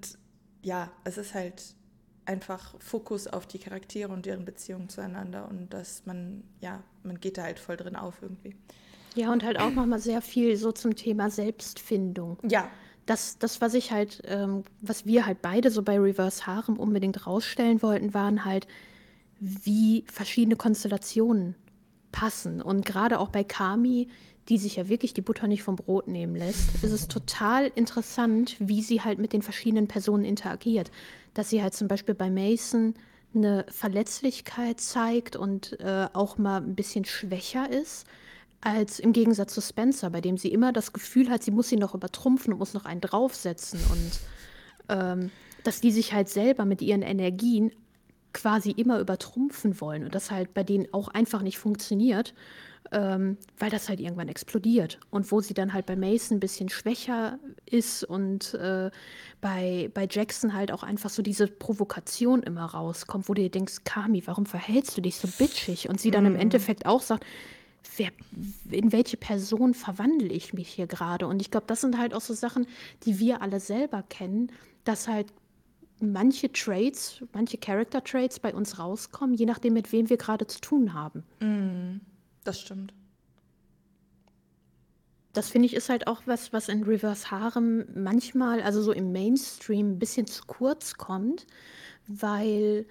ja, es ist halt einfach Fokus auf die Charaktere und deren Beziehung zueinander und dass man, ja, man geht da halt voll drin auf irgendwie. Ja, und halt auch nochmal sehr viel so zum Thema Selbstfindung. Ja. Das, das was ich halt, ähm, was wir halt beide so bei Reverse Harem unbedingt rausstellen wollten, waren halt, wie verschiedene Konstellationen passen. Und gerade auch bei Kami, die sich ja wirklich die Butter nicht vom Brot nehmen lässt, ist es total interessant, wie sie halt mit den verschiedenen Personen interagiert. Dass sie halt zum Beispiel bei Mason eine Verletzlichkeit zeigt und äh, auch mal ein bisschen schwächer ist als im Gegensatz zu Spencer, bei dem sie immer das Gefühl hat, sie muss ihn noch übertrumpfen und muss noch einen draufsetzen und ähm, dass die sich halt selber mit ihren Energien quasi immer übertrumpfen wollen und das halt bei denen auch einfach nicht funktioniert, ähm, weil das halt irgendwann explodiert. Und wo sie dann halt bei Mason ein bisschen schwächer ist und äh, bei, bei Jackson halt auch einfach so diese Provokation immer rauskommt, wo du dir denkst, Kami, warum verhältst du dich so bitchig? Und sie dann im mhm. Endeffekt auch sagt, wer, in welche Person verwandle ich mich hier gerade? Und ich glaube, das sind halt auch so Sachen, die wir alle selber kennen, dass halt manche Traits, manche Character Traits bei uns rauskommen, je nachdem, mit wem wir gerade zu tun haben. Mm, das stimmt. Das finde ich ist halt auch was, was in Reverse Harem manchmal, also so im Mainstream, ein bisschen zu kurz kommt, weil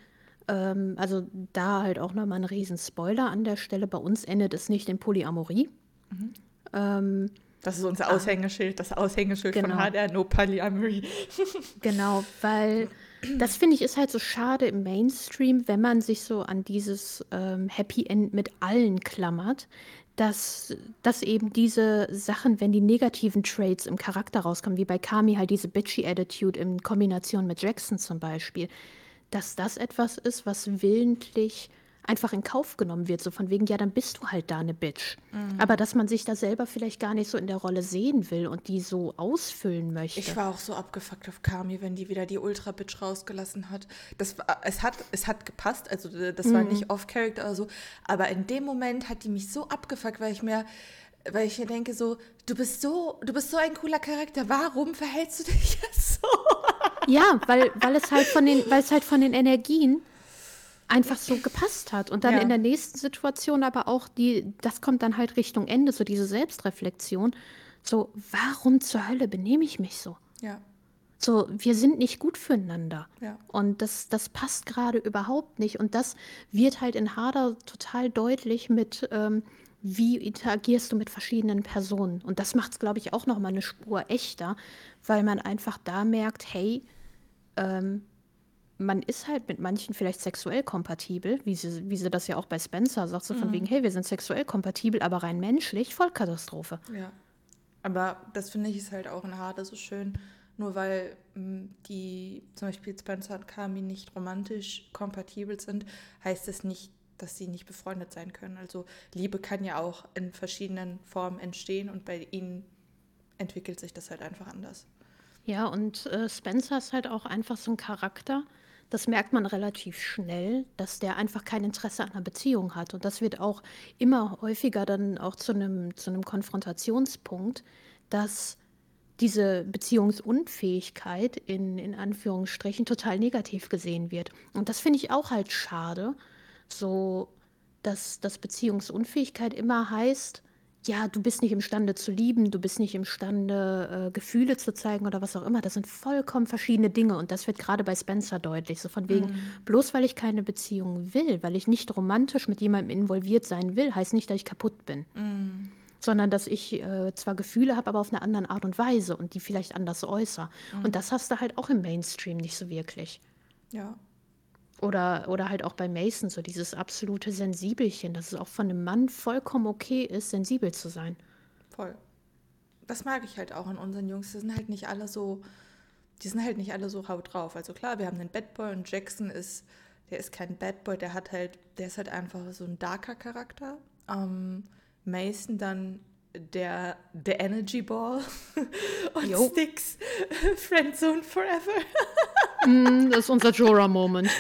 ähm, also da halt auch nochmal ein riesen Spoiler an der Stelle. Bei uns endet es nicht in Polyamorie. Mhm. Ähm, das ist unser ah. Aushängeschild, das Aushängeschild genau. von HDR, no Polyamory. genau, weil das finde ich ist halt so schade im Mainstream, wenn man sich so an dieses ähm, Happy End mit allen klammert, dass, dass eben diese Sachen, wenn die negativen Traits im Charakter rauskommen, wie bei Kami halt diese bitchy Attitude in Kombination mit Jackson zum Beispiel, dass das etwas ist, was willentlich einfach in Kauf genommen wird, so von wegen, ja, dann bist du halt da eine Bitch. Mhm. Aber dass man sich da selber vielleicht gar nicht so in der Rolle sehen will und die so ausfüllen möchte. Ich war auch so abgefuckt auf Kami, wenn die wieder die Ultra-Bitch rausgelassen hat. Das, es, hat es hat gepasst, also das war mhm. nicht off-Character oder so, aber in dem Moment hat die mich so abgefuckt, weil ich mir weil ich mir denke so, du bist so, du bist so ein cooler Charakter, warum verhältst du dich jetzt so? Ja, weil, weil es halt von den, weil es halt von den Energien einfach so gepasst hat. Und dann ja. in der nächsten Situation aber auch die, das kommt dann halt Richtung Ende, so diese Selbstreflexion, So, warum zur Hölle benehme ich mich so? Ja. So, wir sind nicht gut füreinander. Ja. Und das, das passt gerade überhaupt nicht. Und das wird halt in Harder total deutlich mit, ähm, wie interagierst du mit verschiedenen Personen. Und das macht es, glaube ich, auch noch mal eine Spur echter, weil man einfach da merkt, hey, ähm, man ist halt mit manchen vielleicht sexuell kompatibel, wie sie, wie sie das ja auch bei Spencer sagt, so von wegen, hey, wir sind sexuell kompatibel, aber rein menschlich, Vollkatastrophe. Ja. Aber das finde ich ist halt auch in Hade so schön. Nur weil mh, die zum Beispiel Spencer und Kami nicht romantisch kompatibel sind, heißt es nicht, dass sie nicht befreundet sein können. Also Liebe kann ja auch in verschiedenen Formen entstehen und bei ihnen entwickelt sich das halt einfach anders. Ja, und äh, Spencer ist halt auch einfach so ein Charakter, das merkt man relativ schnell, dass der einfach kein Interesse an einer Beziehung hat. Und das wird auch immer häufiger dann auch zu einem, zu Konfrontationspunkt, dass diese Beziehungsunfähigkeit in, in Anführungsstrichen total negativ gesehen wird. Und das finde ich auch halt schade, so dass, dass Beziehungsunfähigkeit immer heißt, ja, du bist nicht imstande zu lieben, du bist nicht imstande, äh, Gefühle zu zeigen oder was auch immer. Das sind vollkommen verschiedene Dinge und das wird gerade bei Spencer deutlich. So von wegen, Mhm. bloß weil ich keine Beziehung will, weil ich nicht romantisch mit jemandem involviert sein will, heißt nicht, dass ich kaputt bin. Mhm. Sondern dass ich äh, zwar Gefühle habe, aber auf eine andere Art und Weise und die vielleicht anders äußere. Und das hast du halt auch im Mainstream nicht so wirklich. Ja. Oder, oder halt auch bei Mason, so dieses absolute Sensibelchen, dass es auch von einem Mann vollkommen okay ist, sensibel zu sein. Voll. Das mag ich halt auch an unseren Jungs. Die sind halt nicht alle so, die sind halt nicht alle so haut drauf. Also klar, wir haben einen Bad Boy und Jackson ist, der ist kein Bad Boy, der hat halt, der ist halt einfach so ein darker Charakter. Ähm, Mason dann der, der Energy Ball und Jo. Sticks Friendzone Forever. Mm, das ist unser Jorah-Moment.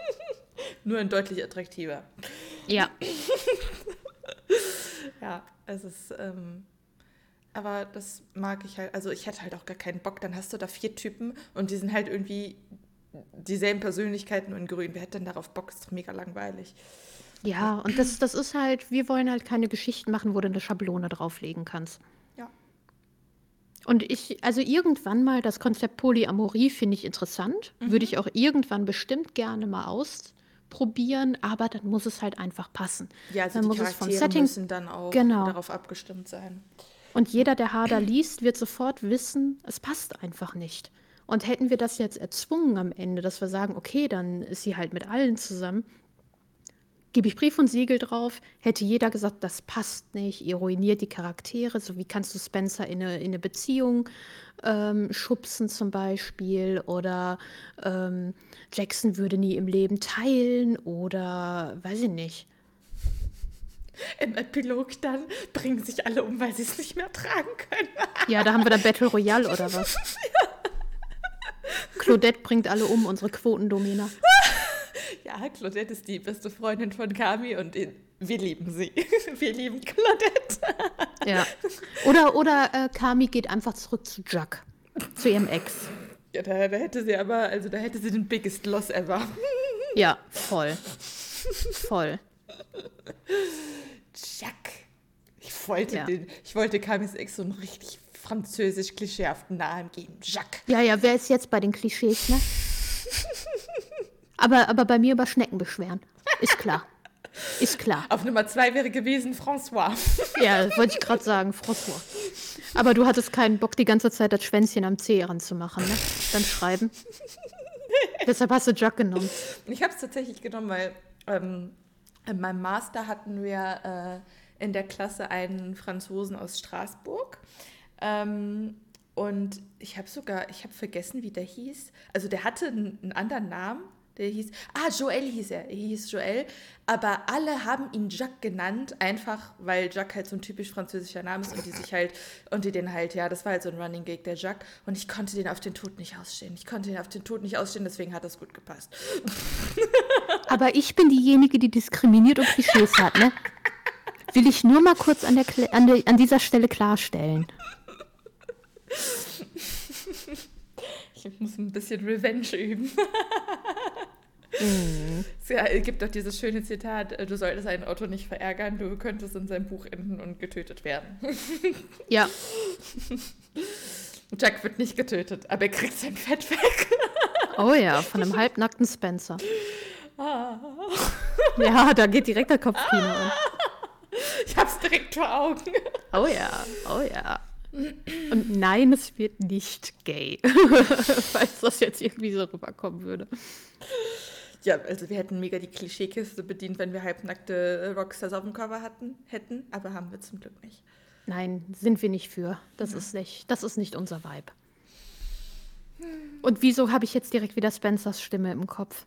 Nur ein deutlich attraktiver. Ja. Ja, es ist, ähm, aber das mag ich halt, also ich hätte halt auch gar keinen Bock, dann hast du da vier Typen und die sind halt irgendwie dieselben Persönlichkeiten und grün. Wer hätte denn darauf Bock? Ist doch mega langweilig. Ja, und das, das ist halt, wir wollen halt keine Geschichten machen, wo du eine Schablone drauflegen kannst. Und ich, also irgendwann mal das Konzept Polyamorie finde ich interessant. Würde ich auch irgendwann bestimmt gerne mal ausprobieren, aber dann muss es halt einfach passen. Ja, also dann die muss es vom Charaktere Setting. müssen dann auch Genau. darauf abgestimmt sein. Und jeder, der Hader liest, wird sofort wissen, es passt einfach nicht. Und hätten wir das jetzt erzwungen am Ende, dass wir sagen, okay, dann ist sie halt mit allen zusammen, gebe ich Brief und Siegel drauf, hätte jeder gesagt, das passt nicht, ihr ruiniert die Charaktere, so wie kannst du Spencer in eine, in eine Beziehung ähm, schubsen zum Beispiel oder ähm, Jackson würde nie im Leben teilen oder weiß ich nicht. Im Epilog dann bringen sich alle um, weil sie es nicht mehr tragen können. Ja, da haben wir dann Battle Royale oder was? Claudette bringt alle um, unsere Quotendomina. Ja, Claudette ist die beste Freundin von Kami und wir lieben sie. Wir lieben Claudette. Ja. Oder, oder äh, Kami geht einfach zurück zu Jack, zu ihrem Ex. Ja, da, da hätte sie aber, also da hätte sie den biggest loss ever. Ja, voll. Voll. Jack. Ich wollte, Ja. den, ich wollte Kamis Ex so einen richtig französisch klischeehaften Namen geben. Jack. Ja, ja, wer ist jetzt bei den Klischees, ne? Aber, aber bei mir über Schnecken beschweren. Ist klar. Ist klar. Auf Nummer zwei wäre gewesen François. Ja, wollte ich gerade sagen, François. Aber du hattest keinen Bock, die ganze Zeit das Schwänzchen am Zeh ranzumachen, ne? Dann schreiben. Deshalb hast du Jack genommen. Ich habe es tatsächlich genommen, weil ähm, in meinem Master hatten wir äh, in der Klasse einen Franzosen aus Straßburg. Ähm, und ich habe sogar, ich habe vergessen, wie der hieß. Also der hatte einen, einen anderen Namen. Der hieß, ah, Joel hieß er. Er hieß Joel. Aber alle haben ihn Jacques genannt, einfach weil Jacques halt so ein typisch französischer Name ist und die sich halt, und die den halt, ja, das war halt so ein Running Gag, der Jacques. Und ich konnte den auf den Tod nicht ausstehen. Ich konnte den auf den Tod nicht ausstehen, deswegen hat das gut gepasst. Aber ich bin diejenige, die diskriminiert und Klischees hat, ne? Will ich nur mal kurz an, der, Kle- an, der, an dieser Stelle klarstellen. Ich muss ein bisschen Revenge üben. Mhm. Es gibt doch dieses schöne Zitat, äh, du solltest einen Otto nicht verärgern, du könntest in seinem Buch enden und getötet werden. Ja. Jack wird nicht getötet, aber er kriegt sein Fett weg. Oh ja, von einem halbnackten Spencer. Ah. Ja, da geht direkt der Kopfkino an. Ich hab's direkt vor Augen. Oh ja, oh ja. Und nein, es wird nicht gay. Falls das jetzt irgendwie so rüberkommen würde. Ja, also wir hätten mega die Klischeekiste bedient, wenn wir halbnackte Rockstars auf dem Cover hatten, hätten, aber haben wir zum Glück nicht. Nein, sind wir nicht für. Das ja. ist nicht, das ist nicht unser Vibe. Und wieso habe ich jetzt direkt wieder Spencers Stimme im Kopf?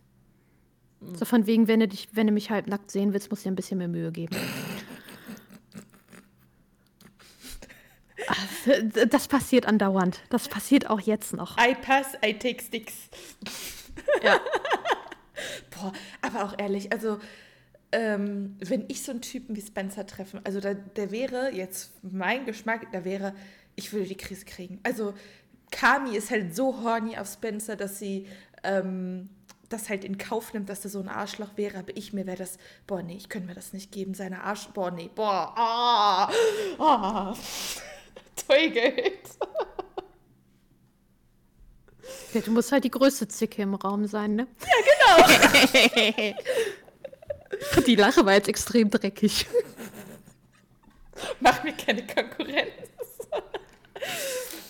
So von wegen, wenn du, dich, wenn du mich halbnackt sehen willst, musst du dir ein bisschen mehr Mühe geben. Das passiert andauernd. Das passiert auch jetzt noch. I pass, I take sticks. Ja. Boah, aber auch ehrlich, also ähm, wenn ich so einen Typen wie Spencer treffe, also da, der wäre jetzt mein Geschmack, da wäre, ich würde die Krise kriegen. Also Kami ist halt so horny auf Spencer, dass sie ähm, das halt in Kauf nimmt, dass er so ein Arschloch wäre, aber ich mir wäre das, boah, nee, ich könnte mir das nicht geben, seine Arsch, boah, nee, boah, ah, ah. Teugeld. Ja, du musst halt die größte Zicke im Raum sein, ne? Ja, genau. die Lache war jetzt extrem dreckig. Mach mir keine Konkurrenz.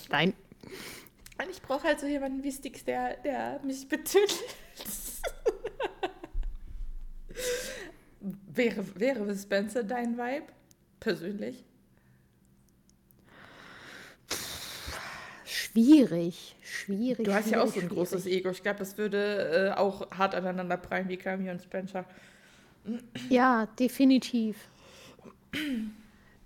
Nein. Und ich brauche halt so jemanden wie Sticks, der, der mich betüttelt. wäre, wäre Spencer dein Vibe? Persönlich? Schwierig, schwierig. Du hast ja auch so ein schwierig. großes Ego. Ich glaube, das würde äh, auch hart aneinander prallen wie Kami und Spencer. Ja, definitiv.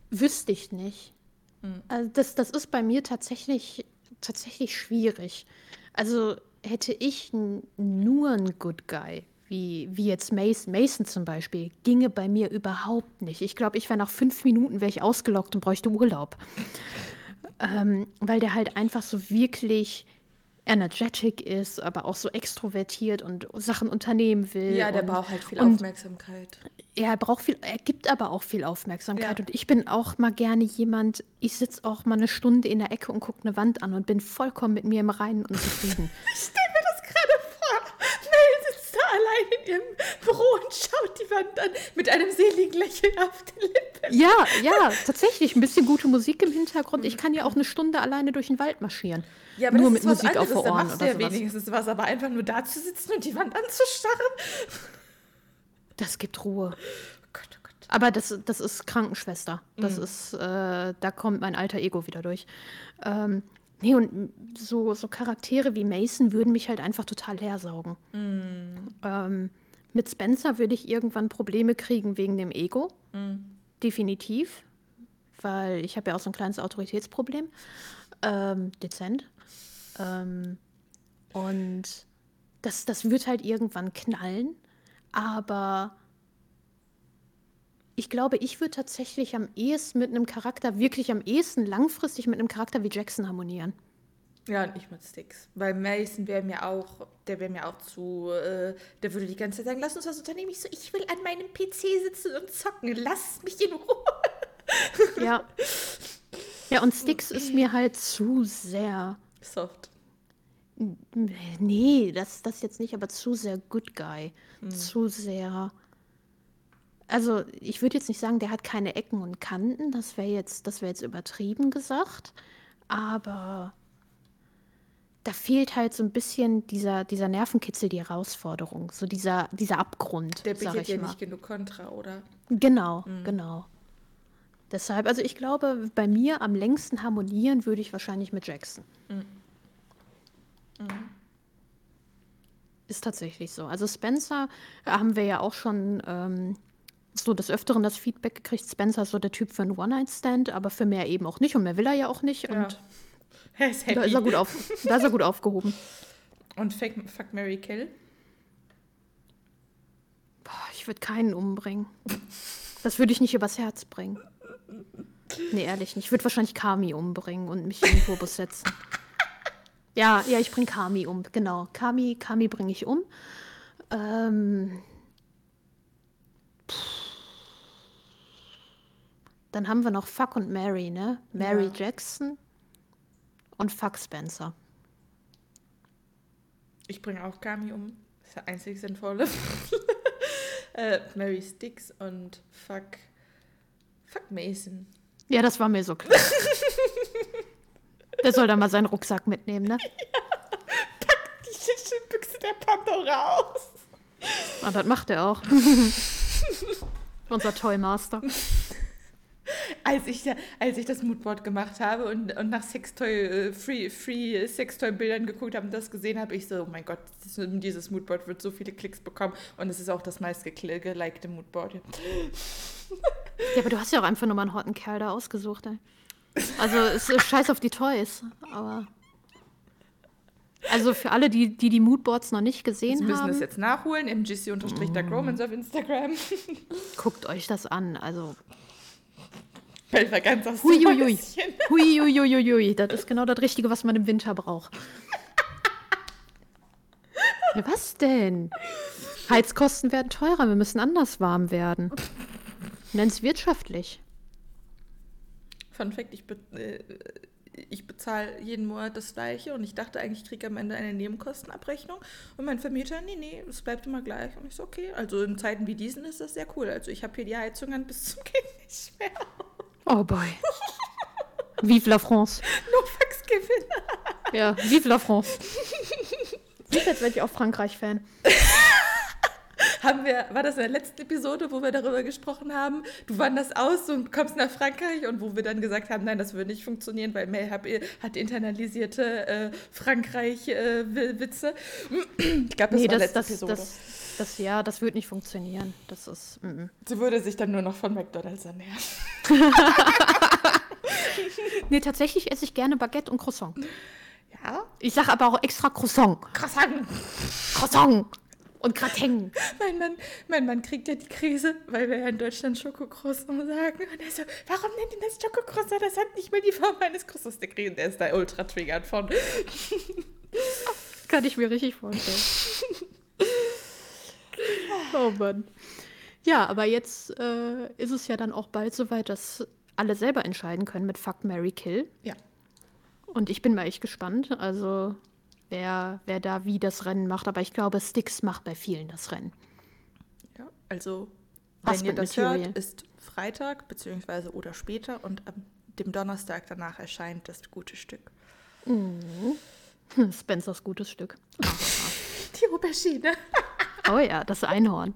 Wüsste ich nicht. Hm. Also das, das ist bei mir tatsächlich, tatsächlich schwierig. Also hätte ich nur einen Good Guy, wie, wie jetzt Mason, Mason zum Beispiel, ginge bei mir überhaupt nicht. Ich glaube, ich wäre nach fünf Minuten wäre ich ausgelockt und bräuchte Urlaub ähm, weil der halt einfach so wirklich energetic ist, aber auch so extrovertiert und Sachen unternehmen will. Ja, der und, braucht halt viel Aufmerksamkeit. Ja, er braucht viel, er gibt aber auch viel Aufmerksamkeit. Ja. Und ich bin auch mal gerne jemand, ich sitze auch mal eine Stunde in der Ecke und gucke eine Wand an und bin vollkommen mit mir im Reinen und zufrieden. ich stelle mir das gerade vor. Mel sitzt da allein in ihrem Büro und schaut die Wand an mit einem seligen Lächeln auf den Lippen. Ja, ja, tatsächlich. Ein bisschen gute Musik im Hintergrund. Ich kann ja auch eine Stunde alleine durch den Wald marschieren. Ja, aber nur mit Musik anderes. auf Ohren da oder ja wenigstens was, aber einfach nur da zu sitzen und die Wand anzustarren. Das gibt Ruhe. Oh Gott, oh Gott. Aber das, das ist Krankenschwester. Das mhm. ist, äh, da kommt mein alter Ego wieder durch. Ähm, nee, und so, so Charaktere wie Mason würden mich halt einfach total hersaugen. Mhm. Ähm, mit Spencer würde ich irgendwann Probleme kriegen wegen dem Ego. Mhm definitiv, weil ich habe ja auch so ein kleines Autoritätsproblem. Ähm, dezent. Ähm, und das, das wird halt irgendwann knallen, aber ich glaube, ich würde tatsächlich am ehesten mit einem Charakter, wirklich am ehesten langfristig mit einem Charakter wie Jackson harmonieren. Ja, und ich mit Sticks. Weil Mason wäre mir auch, der wäre mir auch zu, äh, der würde die ganze Zeit sagen, lass uns was unternehmen. Ich so, ich will an meinem PC sitzen und zocken. Lass mich in Ruhe. Ja. Ja, und Sticks ist mir halt zu sehr. Soft. Nee, das, das jetzt nicht, aber zu sehr Good Guy. Hm. Zu sehr. Also, ich würde jetzt nicht sagen, der hat keine Ecken und Kanten. Das wäre jetzt, wär jetzt übertrieben gesagt. Aber da fehlt halt so ein bisschen dieser, dieser Nervenkitzel, die Herausforderung, so dieser, dieser Abgrund. Der bietet ja nicht genug Kontra, oder? Genau, mhm. genau. Deshalb, also ich glaube, bei mir am längsten harmonieren würde ich wahrscheinlich mit Jackson. Mhm. Mhm. Ist tatsächlich so. Also Spencer äh, haben wir ja auch schon ähm, so des Öfteren das Feedback gekriegt, Spencer ist so der Typ für einen One-Night-Stand, aber für mehr eben auch nicht und mehr will er ja auch nicht. Ja. Und er ist happy. Da ist er gut, auf, da ist er gut aufgehoben. Und Fuck, fuck Mary Kill? Boah, ich würde keinen umbringen. Das würde ich nicht übers Herz bringen. Nee, ehrlich nicht. Ich würde wahrscheinlich Kami umbringen und mich in den Turbus setzen. Ja, ja, ich bringe Kami um, genau. Kami, Kami bringe ich um. Ähm. Dann haben wir noch Fuck und Mary, ne? Mary Ja. Jackson und Fuck Spencer. Ich bringe auch Kami um. Das ist der einzig sinnvolle. äh, Mary Sticks und Fuck. Fuck Mason. Ja, das war mir so klar. Der soll da mal seinen Rucksack mitnehmen, ne? Die Schildbüchse der Pandora aus. Und Ah, das macht er auch. Unser Toymaster. Als ich, als ich das Moodboard gemacht habe und, und nach Sextoy, äh, Free, Free Sextoy-Bildern geguckt habe und das gesehen habe, ich so, oh mein Gott, dieses, Moodboard wird so viele Klicks bekommen und es ist auch das meist gelikte Moodboard. Ja, aber du hast ja auch einfach nur mal einen hotten Kerl da ausgesucht, ey. Also, es ist scheiß auf die Toys, aber. Also für alle, die die, die Moodboards noch nicht Sie gesehen müssen haben, das jetzt nachholen, mgc-romans auf Instagram. guckt euch das an. Also, Fällt mir ganz aus Huiuiui. Huiuiuiui, das ist genau das Richtige, was man im Winter braucht. Ja, was denn? Heizkosten werden teurer, wir müssen anders warm werden. Nenn's wirtschaftlich. Fun Fact, ich, be äh, ich bezahle jeden Monat das gleiche und ich dachte eigentlich, ich kriege am Ende eine Nebenkostenabrechnung und mein Vermieter, nee, nee, es bleibt immer gleich. Und ich so, okay, also in Zeiten wie diesen ist das sehr cool. Also ich habe hier die Heizung an bis zum Kind nicht mehr. Oh boy. Vive la France. No Fax Gewinn. Ja, vive la France. Jetzt werde ich auch Frankreich-Fan. Haben wir, war das in der letzten Episode, wo wir darüber gesprochen haben? Du wanderst aus und kommst nach Frankreich und wo wir dann gesagt haben, nein, das würde nicht funktionieren, weil Mel hat internalisierte äh, Frankreich-Witze. ich glaube, das nee, war das, letzte das, Episode. das, das, ja, das wird nicht funktionieren. Das ist. Mm -mm. Sie würde sich dann nur noch von McDonalds ernähren. Nee, tatsächlich esse ich gerne Baguette und Croissant. Ja? Ich sage aber auch extra Croissant. Croissant. Croissant und Gratin. Mein Mann, mein Mann kriegt ja die Krise, weil wir ja in Deutschland Schokocroissant sagen. Und er so, warum nennt ihr das Schokocroissant? Das hat nicht mal die Form eines Croissants. Der, kriegt- der ist da ultra triggert von. Kann ich mir richtig vorstellen. oh Mann. Ja, aber jetzt äh, ist es ja dann auch bald soweit, dass alle selber entscheiden können mit Fuck, Mary Kill. Ja. Und ich bin mal echt gespannt, also wer, wer da wie das Rennen macht. Aber ich glaube, Sticks macht bei vielen das Rennen. ja also, wenn ihr Husband das Material. hört, ist Freitag, beziehungsweise oder später. Und am dem Donnerstag danach erscheint das gute Stück. Hm, Spencers gutes Stück. Die Aubergine. Oh ja, das Einhorn.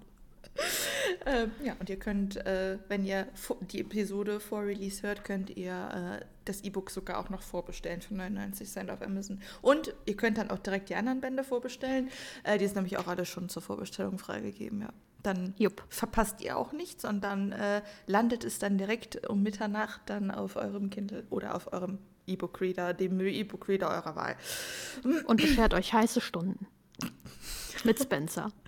Ähm, ja, und ihr könnt, äh, wenn ihr die Episode vor Release hört, könnt ihr äh, das E-Book sogar auch noch vorbestellen für 99 Cent auf Amazon. Und ihr könnt dann auch direkt die anderen Bände vorbestellen. Äh, die sind nämlich auch alle schon zur Vorbestellung freigegeben, ja. Dann Jupp. verpasst ihr auch nichts und dann äh, landet es dann direkt um Mitternacht dann auf eurem Kindle oder auf eurem E-Book-Reader, dem E-Book-Reader eurer Wahl. Und beschert euch heiße Stunden. Mit Spencer.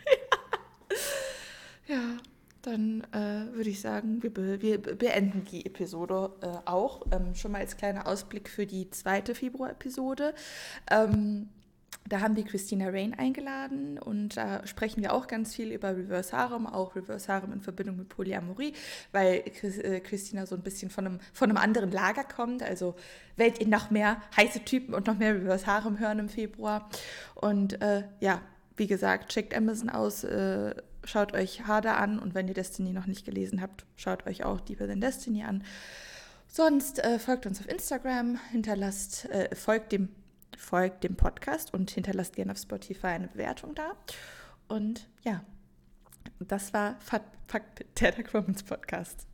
Ja, dann äh, würde ich sagen, wir, be wir be- beenden die Episode äh, auch. Ähm, schon mal als kleiner Ausblick für die zweite Februar-Episode. Ähm, da haben wir Christina Rain eingeladen und da sprechen wir auch ganz viel über Reverse Harem, auch Reverse Harem in Verbindung mit Polyamorie, weil äh, Christina so ein bisschen von einem, von einem anderen Lager kommt. Also werdet ihr noch mehr heiße Typen und noch mehr Reverse Harem hören im Februar. Und äh, ja, wie gesagt, checkt Amazon aus, äh, schaut euch Harder an und wenn ihr Destiny noch nicht gelesen habt, schaut euch auch Deeper Than Destiny an. Sonst äh, folgt uns auf Instagram, hinterlasst, äh, folgt dem folgt dem Podcast und hinterlasst gerne auf Spotify eine Bewertung da. Und ja, das war Fakt, der Commons Podcast.